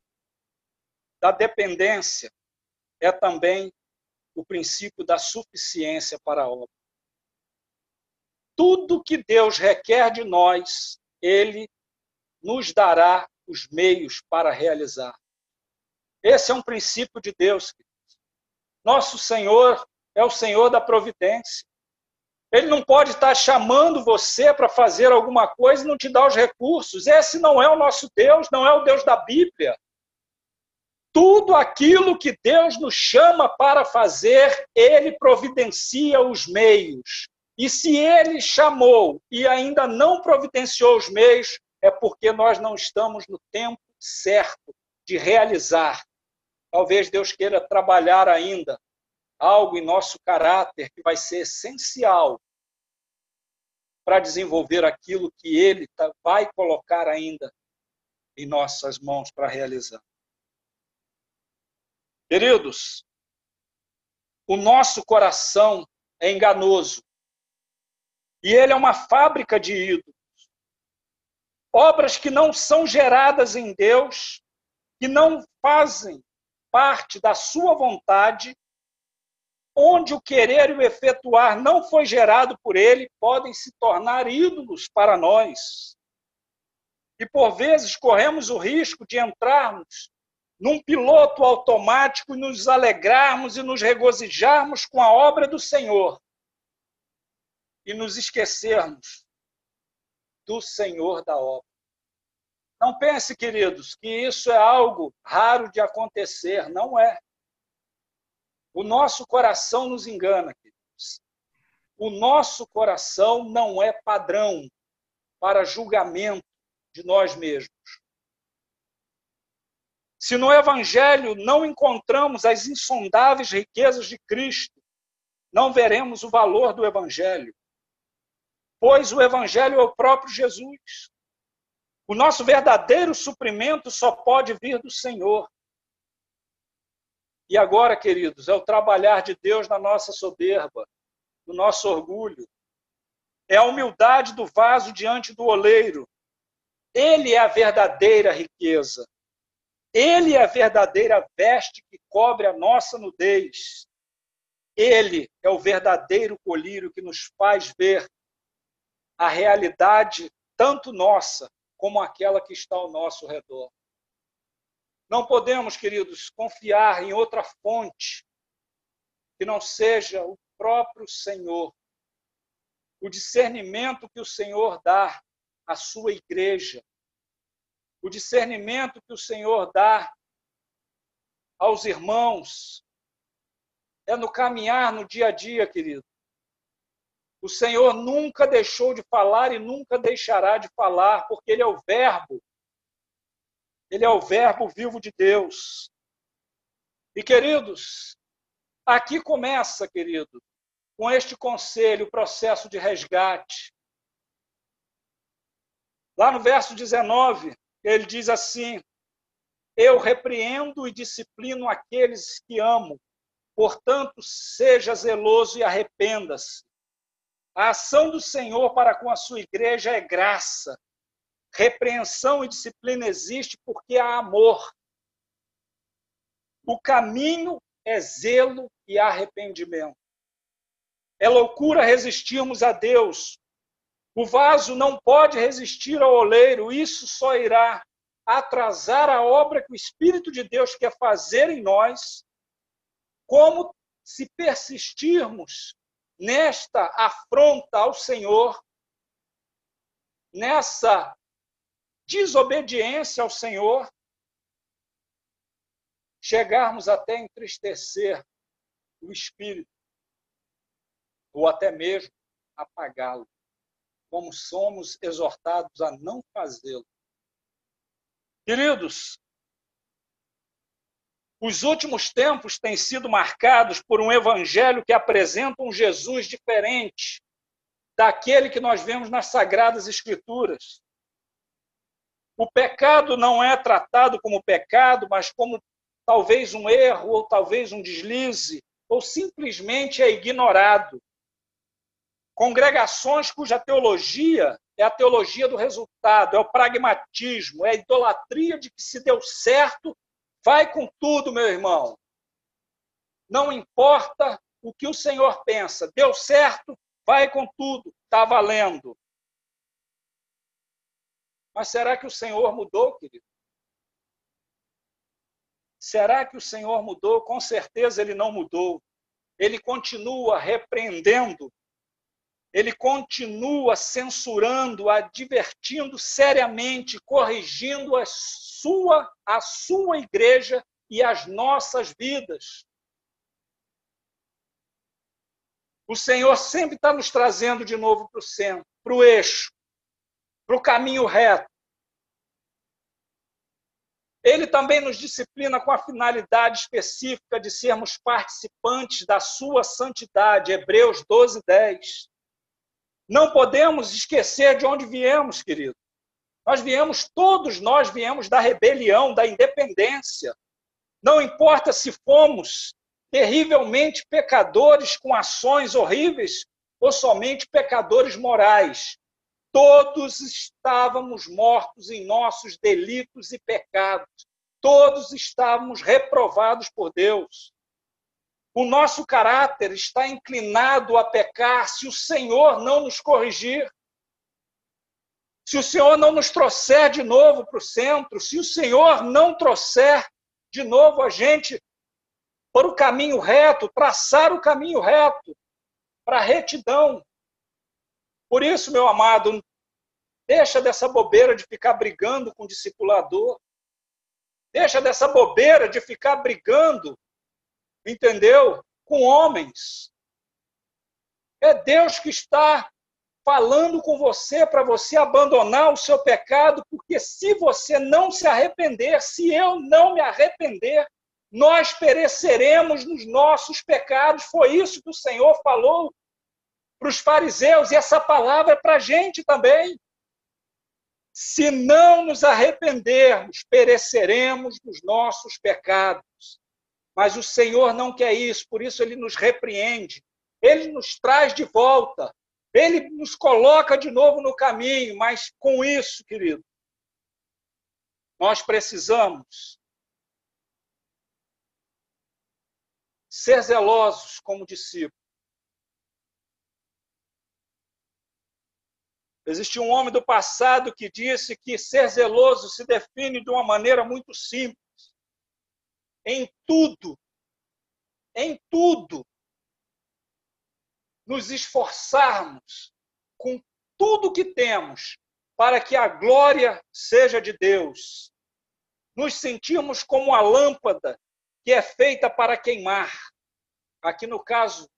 da dependência é também o princípio da suficiência para a obra tudo que Deus requer de nós, Ele nos dará os meios para realizar. Esse é um princípio de Deus. Nosso Senhor é o Senhor da providência. Ele não pode estar chamando você para fazer alguma coisa e não te dar os recursos. Esse não é o nosso Deus, não é o Deus da Bíblia. Tudo aquilo que Deus nos chama para fazer, Ele providencia os meios. E se Ele chamou e ainda não providenciou os meios, é porque nós não estamos no tempo certo de realizar. Talvez Deus queira trabalhar ainda algo em nosso caráter que vai ser essencial para desenvolver aquilo que Ele tá, vai colocar ainda em nossas mãos para realizar. Queridos, o nosso coração é enganoso e ele é uma fábrica de ídolos. Obras que não são geradas em Deus, que não fazem parte da sua vontade onde o querer e o efetuar não foi gerado por ele, podem se tornar ídolos para nós. E por vezes corremos o risco de entrarmos num piloto automático nos alegrarmos e nos regozijarmos com a obra do Senhor e nos esquecermos do Senhor da obra. Não pense, queridos, que isso é algo raro de acontecer, não é. O nosso coração nos engana, queridos. O nosso coração não é padrão para julgamento de nós mesmos. Se no Evangelho não encontramos as insondáveis riquezas de Cristo, não veremos o valor do Evangelho. Pois o Evangelho é o próprio Jesus. O nosso verdadeiro suprimento só pode vir do Senhor. E agora, queridos, é o trabalhar de Deus na nossa soberba, no nosso orgulho. É a humildade do vaso diante do oleiro. Ele é a verdadeira riqueza. Ele é a verdadeira veste que cobre a nossa nudez. Ele é o verdadeiro colírio que nos faz ver a realidade, tanto nossa como aquela que está ao nosso redor. Não podemos, queridos, confiar em outra fonte que não seja o próprio Senhor. O discernimento que o Senhor dá à sua igreja, o discernimento que o Senhor dá aos irmãos, é no caminhar no dia a dia, querido. O Senhor nunca deixou de falar e nunca deixará de falar, porque Ele é o Verbo ele é o Verbo vivo de Deus. E, queridos, aqui começa, querido, com este conselho, o processo de resgate. Lá no verso 19, ele diz assim: Eu repreendo e disciplino aqueles que amo, portanto, seja zeloso e arrependa-se. A ação do Senhor para com a sua igreja é graça, Repreensão e disciplina existe porque há amor. O caminho é zelo e arrependimento. É loucura resistirmos a Deus. O vaso não pode resistir ao oleiro, isso só irá atrasar a obra que o Espírito de Deus quer fazer em nós, como se persistirmos nesta afronta ao Senhor, nessa desobediência ao Senhor, chegarmos até entristecer o espírito, ou até mesmo apagá-lo, como somos exortados a não fazê-lo. Queridos, os últimos tempos têm sido marcados por um evangelho que apresenta um Jesus diferente daquele que nós vemos nas sagradas escrituras. O pecado não é tratado como pecado, mas como talvez um erro, ou talvez um deslize, ou simplesmente é ignorado. Congregações cuja teologia é a teologia do resultado, é o pragmatismo, é a idolatria de que se deu certo, vai com tudo, meu irmão. Não importa o que o Senhor pensa, deu certo, vai com tudo, está valendo. Mas será que o Senhor mudou, querido? Será que o Senhor mudou? Com certeza ele não mudou. Ele continua repreendendo ele continua censurando, advertindo seriamente, corrigindo a sua, a sua igreja e as nossas vidas. O Senhor sempre está nos trazendo de novo para o centro, para o eixo, para o caminho reto. Ele também nos disciplina com a finalidade específica de sermos participantes da sua santidade. Hebreus 12, 10. Não podemos esquecer de onde viemos, querido. Nós viemos, todos nós viemos da rebelião, da independência. Não importa se fomos terrivelmente pecadores com ações horríveis ou somente pecadores morais. Todos estávamos mortos em nossos delitos e pecados. Todos estávamos reprovados por Deus. O nosso caráter está inclinado a pecar se o Senhor não nos corrigir. Se o Senhor não nos trouxer de novo para o centro, se o Senhor não trouxer de novo a gente para o caminho reto, traçar o caminho reto, para a retidão. Por isso, meu amado, deixa dessa bobeira de ficar brigando com o discipulador. Deixa dessa bobeira de ficar brigando entendeu? Com homens. É Deus que está falando com você para você abandonar o seu pecado, porque se você não se arrepender, se eu não me arrepender, nós pereceremos nos nossos pecados. Foi isso que o Senhor falou para os fariseus, e essa palavra é para a gente também. Se não nos arrependermos, pereceremos nos nossos pecados. Mas o Senhor não quer isso, por isso ele nos repreende. Ele nos traz de volta. Ele nos coloca de novo no caminho, mas com isso, querido, nós precisamos ser zelosos como discípulos. Existe um homem do passado que disse que ser zeloso se define de uma maneira muito simples em tudo, em tudo, nos esforçarmos com tudo que temos para que a glória seja de Deus. Nos sentimos como a lâmpada que é feita para queimar. Aqui no caso,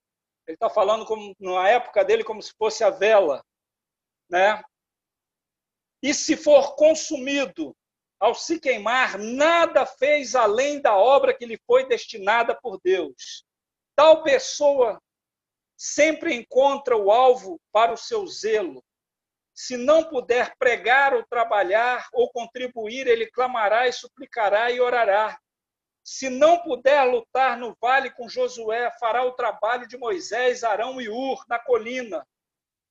ele está falando como, na época dele como se fosse a vela, né? E se for consumido, ao se queimar, nada fez além da obra que lhe foi destinada por Deus. Tal pessoa sempre encontra o alvo para o seu zelo. Se não puder pregar ou trabalhar ou contribuir, ele clamará e suplicará e orará. Se não puder lutar no vale com Josué, fará o trabalho de Moisés, Arão e Ur na colina.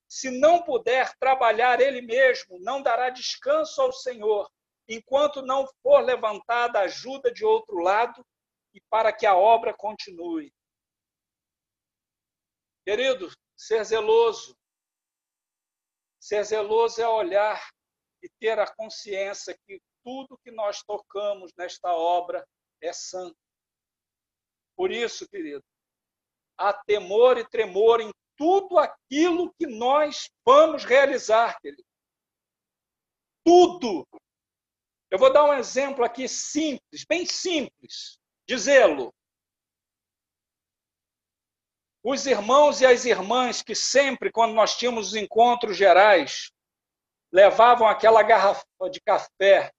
Se não puder trabalhar ele mesmo, não dará descanso ao Senhor enquanto não for levantada ajuda de outro lado e para que a obra continue. Querido, ser zeloso. Ser zeloso é olhar e ter a consciência que tudo que nós tocamos nesta obra é santo. Por isso, querido, há temor e tremor em tudo aquilo que nós vamos realizar, querido. Tudo eu vou dar um exemplo aqui simples, bem simples, de zelo. Os irmãos e as irmãs que sempre, quando nós tínhamos os encontros gerais, levavam aquela garrafa de café.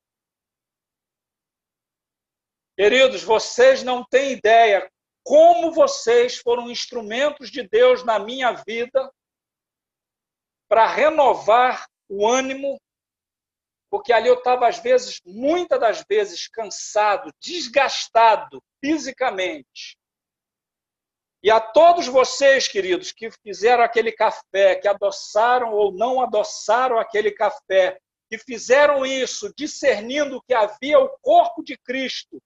Queridos, vocês não têm ideia como vocês foram instrumentos de Deus na minha vida para renovar o ânimo porque ali eu estava, às vezes, muitas das vezes, cansado, desgastado fisicamente. E a todos vocês, queridos, que fizeram aquele café, que adoçaram ou não adoçaram aquele café, que fizeram isso discernindo que havia o corpo de Cristo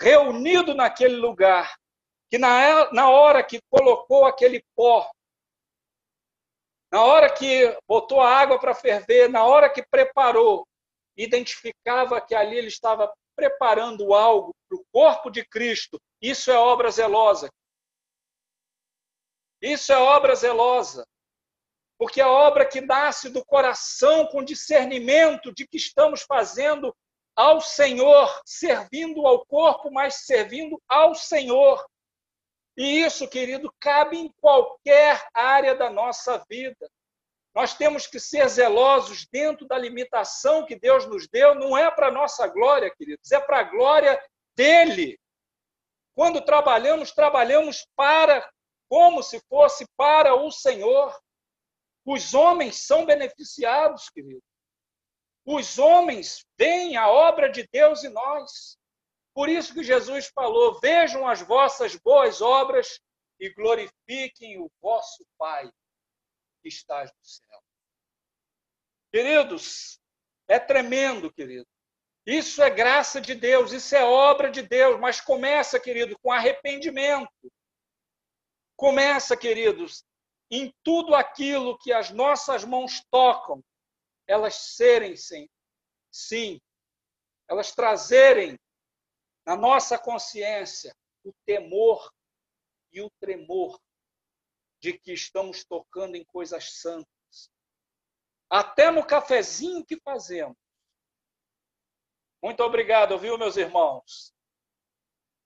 reunido naquele lugar, que na, hora que colocou aquele pó, na hora que botou a água para ferver, na hora que preparou, identificava que ali ele estava preparando algo para o corpo de Cristo. Isso é obra zelosa. Isso é obra zelosa. porque a obra que nasce do coração com discernimento de que estamos fazendo ao Senhor, servindo ao corpo, mas servindo ao Senhor. E isso, querido, cabe em qualquer área da nossa vida. Nós temos que ser zelosos dentro da limitação que Deus nos deu, não é para nossa glória, queridos, é para a glória dele. Quando trabalhamos, trabalhamos para como se fosse para o Senhor. Os homens são beneficiados, querido. Os homens veem a obra de Deus em nós. Por isso que Jesus falou: vejam as vossas boas obras e glorifiquem o vosso Pai que estás no céu. Queridos, é tremendo, querido. Isso é graça de Deus, isso é obra de Deus, mas começa, querido, com arrependimento. Começa, queridos, em tudo aquilo que as nossas mãos tocam, elas serem, sim, sim, elas trazerem na nossa consciência o temor e o tremor de que estamos tocando em coisas santas. Até no cafezinho que fazemos. Muito obrigado, viu, meus irmãos,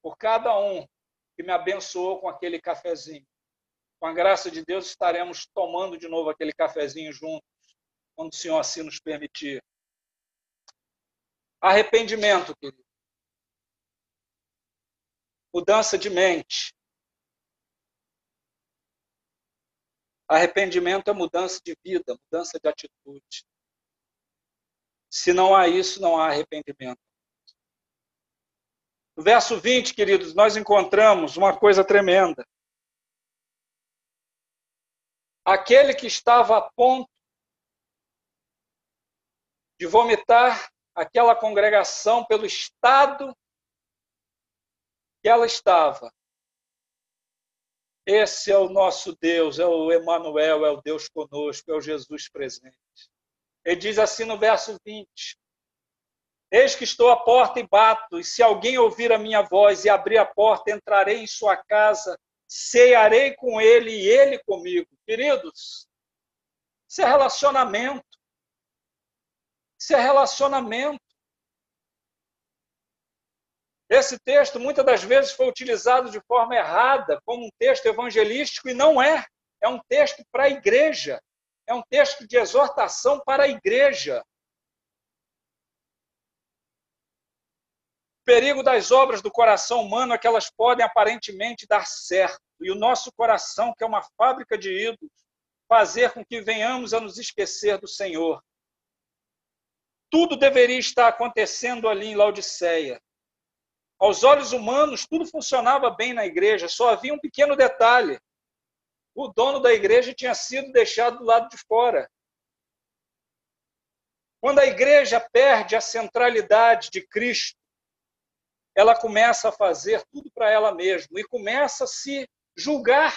por cada um que me abençoou com aquele cafezinho. Com a graça de Deus, estaremos tomando de novo aquele cafezinho juntos, quando o Senhor assim nos permitir. Arrependimento, querido. Mudança de mente. Arrependimento é mudança de vida, mudança de atitude. Se não há isso, não há arrependimento. No verso 20, queridos, nós encontramos uma coisa tremenda. Aquele que estava a ponto de vomitar aquela congregação pelo estado que ela estava, esse é o nosso Deus, é o Emanuel, é o Deus conosco, é o Jesus presente. Ele diz assim no verso 20: Eis que estou à porta e bato, e se alguém ouvir a minha voz e abrir a porta, entrarei em sua casa, cearei com ele e ele comigo. Queridos, isso é relacionamento. Isso é relacionamento. Esse texto muitas das vezes foi utilizado de forma errada, como um texto evangelístico, e não é. É um texto para a igreja. É um texto de exortação para a igreja. O perigo das obras do coração humano é que elas podem aparentemente dar certo, e o nosso coração, que é uma fábrica de ídolos, fazer com que venhamos a nos esquecer do Senhor. Tudo deveria estar acontecendo ali em Laodiceia. Aos olhos humanos, tudo funcionava bem na igreja, só havia um pequeno detalhe: o dono da igreja tinha sido deixado do lado de fora. Quando a igreja perde a centralidade de Cristo, ela começa a fazer tudo para ela mesma e começa a se julgar.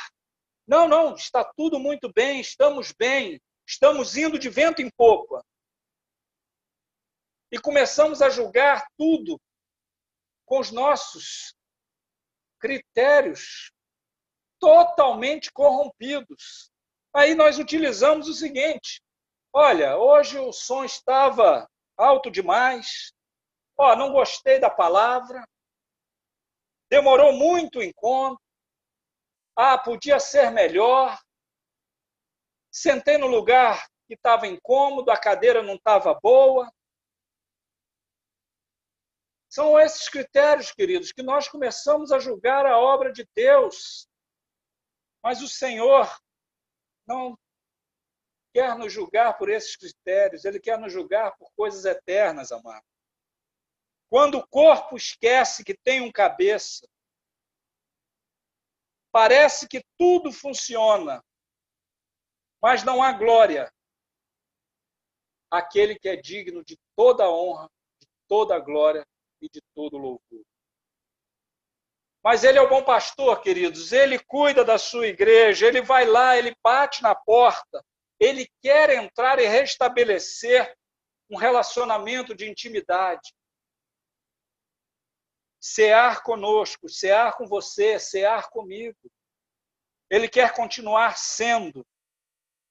Não, não, está tudo muito bem, estamos bem, estamos indo de vento em popa. E começamos a julgar tudo com os nossos critérios totalmente corrompidos. Aí nós utilizamos o seguinte: olha, hoje o som estava alto demais, ó, não gostei da palavra, demorou muito o encontro, ah, podia ser melhor, sentei no lugar que estava incômodo, a cadeira não estava boa, são esses critérios, queridos, que nós começamos a julgar a obra de Deus. Mas o Senhor não quer nos julgar por esses critérios, ele quer nos julgar por coisas eternas, amado. Quando o corpo esquece que tem um cabeça, parece que tudo funciona, mas não há glória. Aquele que é digno de toda a honra, de toda a glória e de todo louvor. Mas ele é o bom pastor, queridos. Ele cuida da sua igreja, ele vai lá, ele bate na porta, ele quer entrar e restabelecer um relacionamento de intimidade. Cear conosco, cear com você, cear comigo. Ele quer continuar sendo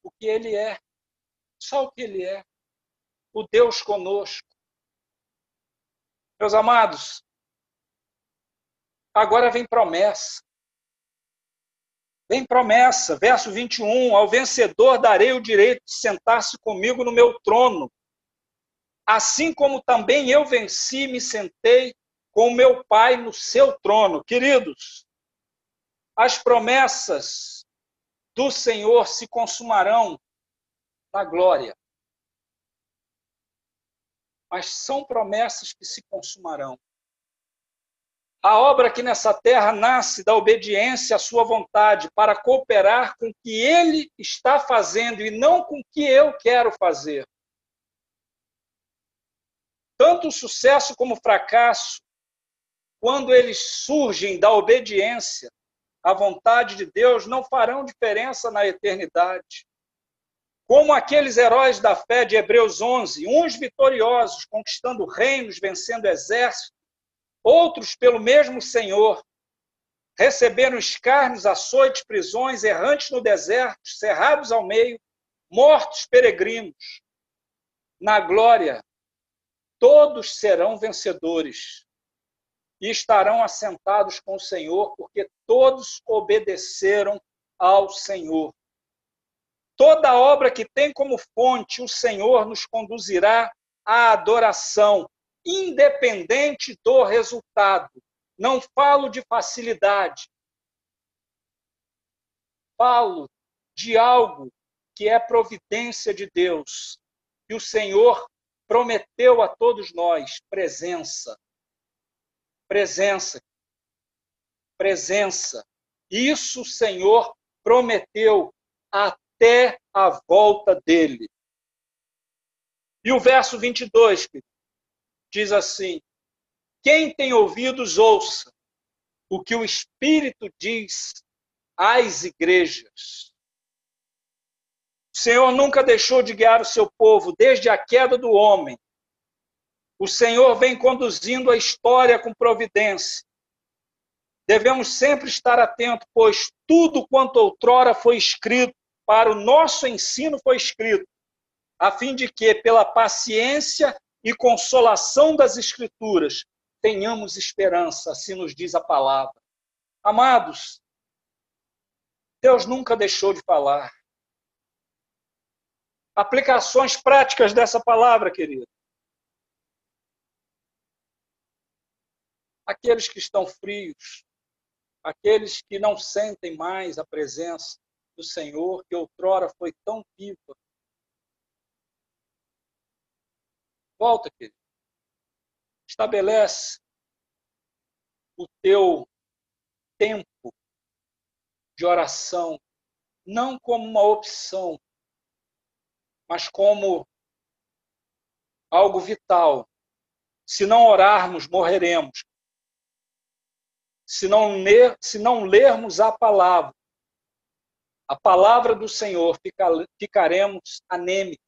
o que ele é. Só o que ele é. O Deus conosco. Meus amados, agora vem promessa. Vem promessa, verso 21, ao vencedor darei o direito de sentar-se comigo no meu trono, assim como também eu venci me sentei com meu Pai no seu trono. Queridos, as promessas do Senhor se consumarão na glória. Mas são promessas que se consumarão. A obra aqui nessa terra nasce da obediência à sua vontade para cooperar com o que ele está fazendo e não com o que eu quero fazer. Tanto o sucesso como o fracasso, quando eles surgem da obediência à vontade de Deus, não farão diferença na eternidade. Como aqueles heróis da fé de Hebreus 11, uns vitoriosos, conquistando reinos, vencendo exércitos, Outros, pelo mesmo Senhor, receberam escárnios, açoites, prisões, errantes no deserto, cerrados ao meio, mortos peregrinos. Na glória, todos serão vencedores e estarão assentados com o Senhor, porque todos obedeceram ao Senhor. Toda obra que tem como fonte o Senhor nos conduzirá à adoração, independente do resultado. Não falo de facilidade. Falo de algo que é providência de Deus. E o Senhor prometeu a todos nós presença. Presença. Presença. Isso o Senhor prometeu até a volta dele. E o verso 22, diz assim: Quem tem ouvidos, ouça o que o Espírito diz às igrejas. O Senhor nunca deixou de guiar o seu povo desde a queda do homem. O Senhor vem conduzindo a história com providência. Devemos sempre estar atentos, pois tudo quanto outrora foi escrito para o nosso ensino foi escrito, a fim de que, pela paciência e consolação das Escrituras, tenhamos esperança, assim nos diz a palavra. Amados, Deus nunca deixou de falar. Aplicações práticas dessa palavra, querido. Aqueles que estão frios, aqueles que não sentem mais a presença do Senhor, que outrora foi tão viva, Volta, querido. Estabelece o teu tempo de oração não como uma opção, mas como algo vital. Se não orarmos, morreremos. Se não, ler, se não lermos a palavra, a palavra do Senhor, ficaremos anêmicos.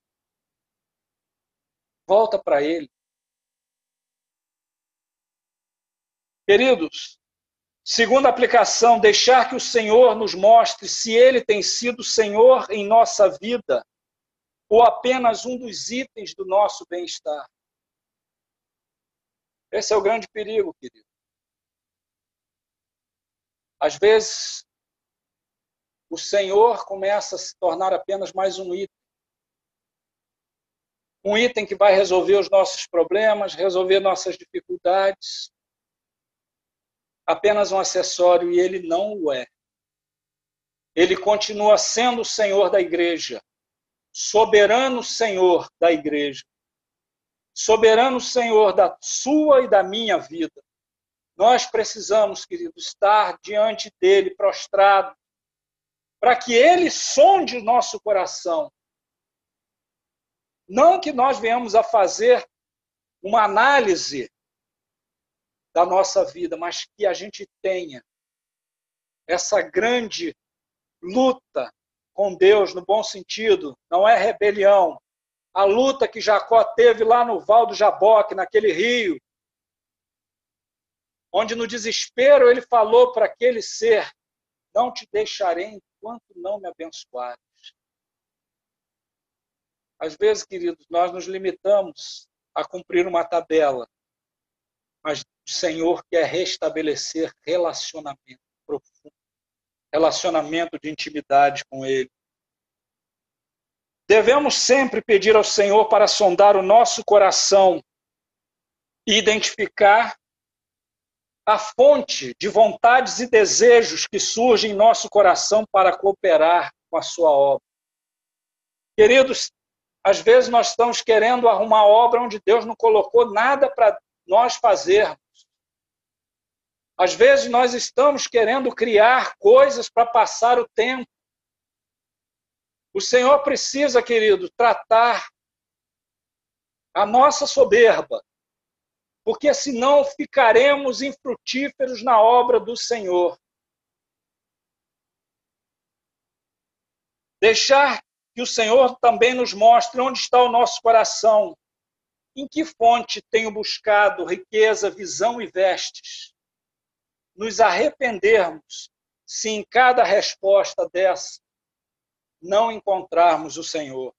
Volta para Ele. Queridos, segunda aplicação, deixar que o Senhor nos mostre se Ele tem sido Senhor em nossa vida ou apenas um dos itens do nosso bem-estar. Esse é o grande perigo, querido. Às vezes, o Senhor começa a se tornar apenas mais um item um item que vai resolver os nossos problemas, resolver nossas dificuldades. Apenas um acessório e ele não o é. Ele continua sendo o Senhor da igreja, soberano Senhor da igreja, soberano Senhor da sua e da minha vida. Nós precisamos, querido, estar diante dele, prostrado, para que ele sonde o nosso coração não que nós venhamos a fazer uma análise da nossa vida, mas que a gente tenha essa grande luta com Deus, no bom sentido, não é rebelião. A luta que Jacó teve lá no Val do Jaboque, naquele rio, onde no desespero ele falou para aquele ser: Não te deixarei enquanto não me abençoares. Às vezes, queridos, nós nos limitamos a cumprir uma tabela, mas o Senhor quer restabelecer relacionamento profundo, relacionamento de intimidade com Ele. Devemos sempre pedir ao Senhor para sondar o nosso coração e identificar a fonte de vontades e desejos que surgem em nosso coração para cooperar com a sua obra. Queridos, às vezes nós estamos querendo arrumar obra onde Deus não colocou nada para nós fazermos. Às vezes nós estamos querendo criar coisas para passar o tempo. O Senhor precisa, querido, tratar a nossa soberba, porque senão ficaremos infrutíferos na obra do Senhor. Deixar que o Senhor também nos mostre onde está o nosso coração, em que fonte tenho buscado riqueza, visão e vestes. Nos arrependermos se em cada resposta dessa não encontrarmos o Senhor.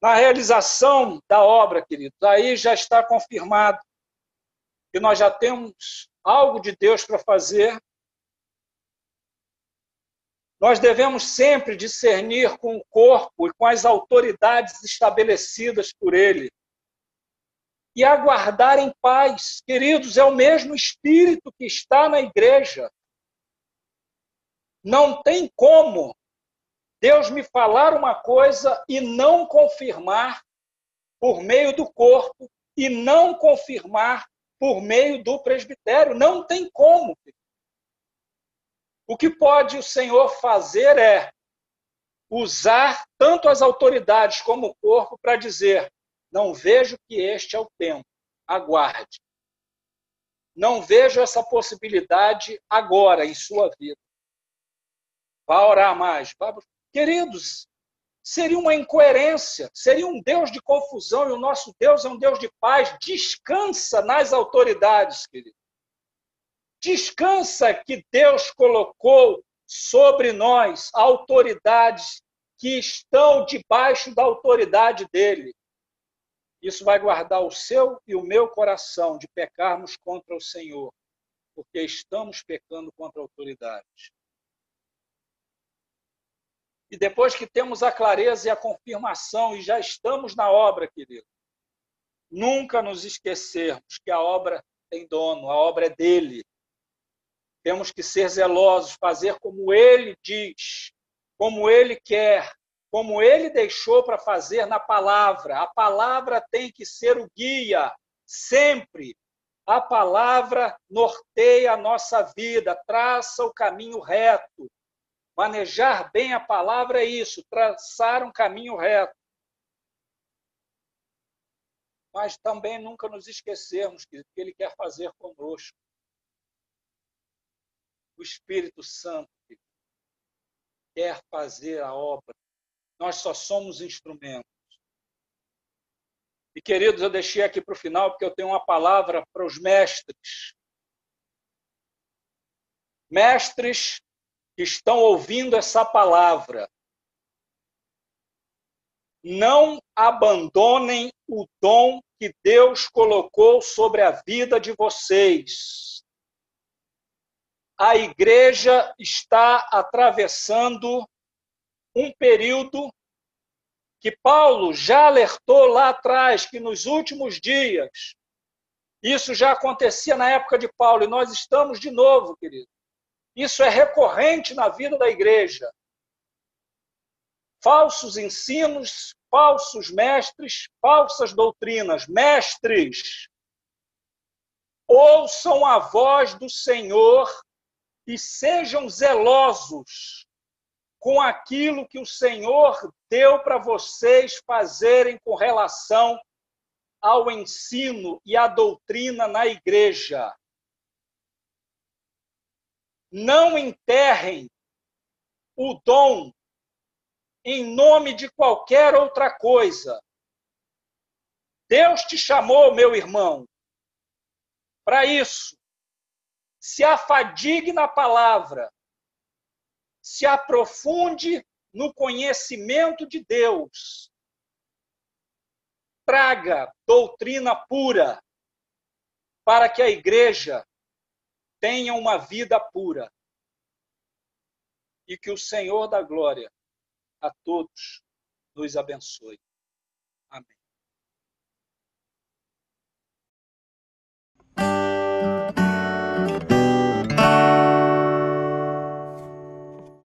Na realização da obra, queridos, aí já está confirmado que nós já temos algo de Deus para fazer. Nós devemos sempre discernir com o corpo e com as autoridades estabelecidas por Ele. E aguardar em paz. Queridos, é o mesmo Espírito que está na igreja. Não tem como Deus me falar uma coisa e não confirmar por meio do corpo e não confirmar por meio do presbitério. Não tem como. O que pode o Senhor fazer é usar tanto as autoridades como o corpo para dizer: não vejo que este é o tempo, aguarde. Não vejo essa possibilidade agora em sua vida. Vá orar mais. Vá... Queridos, seria uma incoerência, seria um Deus de confusão e o nosso Deus é um Deus de paz. Descansa nas autoridades, querido. Descansa que Deus colocou sobre nós autoridades que estão debaixo da autoridade dele. Isso vai guardar o seu e o meu coração de pecarmos contra o Senhor, porque estamos pecando contra a autoridade. E depois que temos a clareza e a confirmação e já estamos na obra, querido, nunca nos esquecermos que a obra tem dono, a obra é dele. Temos que ser zelosos, fazer como ele diz, como ele quer, como ele deixou para fazer na palavra. A palavra tem que ser o guia, sempre. A palavra norteia a nossa vida, traça o caminho reto. Manejar bem a palavra é isso, traçar um caminho reto. Mas também nunca nos esquecermos que Ele quer fazer conosco. O Espírito Santo quer fazer a obra. Nós só somos instrumentos. E, queridos, eu deixei aqui para o final, porque eu tenho uma palavra para os mestres. Mestres estão ouvindo essa palavra, não abandonem o dom que Deus colocou sobre a vida de vocês. A igreja está atravessando um período que Paulo já alertou lá atrás, que nos últimos dias, isso já acontecia na época de Paulo, e nós estamos de novo, querido. Isso é recorrente na vida da igreja. Falsos ensinos, falsos mestres, falsas doutrinas. Mestres, ouçam a voz do Senhor e sejam zelosos com aquilo que o Senhor deu para vocês fazerem com relação ao ensino e à doutrina na igreja. Não enterrem o dom em nome de qualquer outra coisa. Deus te chamou, meu irmão, para isso. Se afadigue na palavra, se aprofunde no conhecimento de Deus, traga doutrina pura, para que a igreja tenha uma vida pura e que o Senhor da glória a todos nos abençoe. Amém.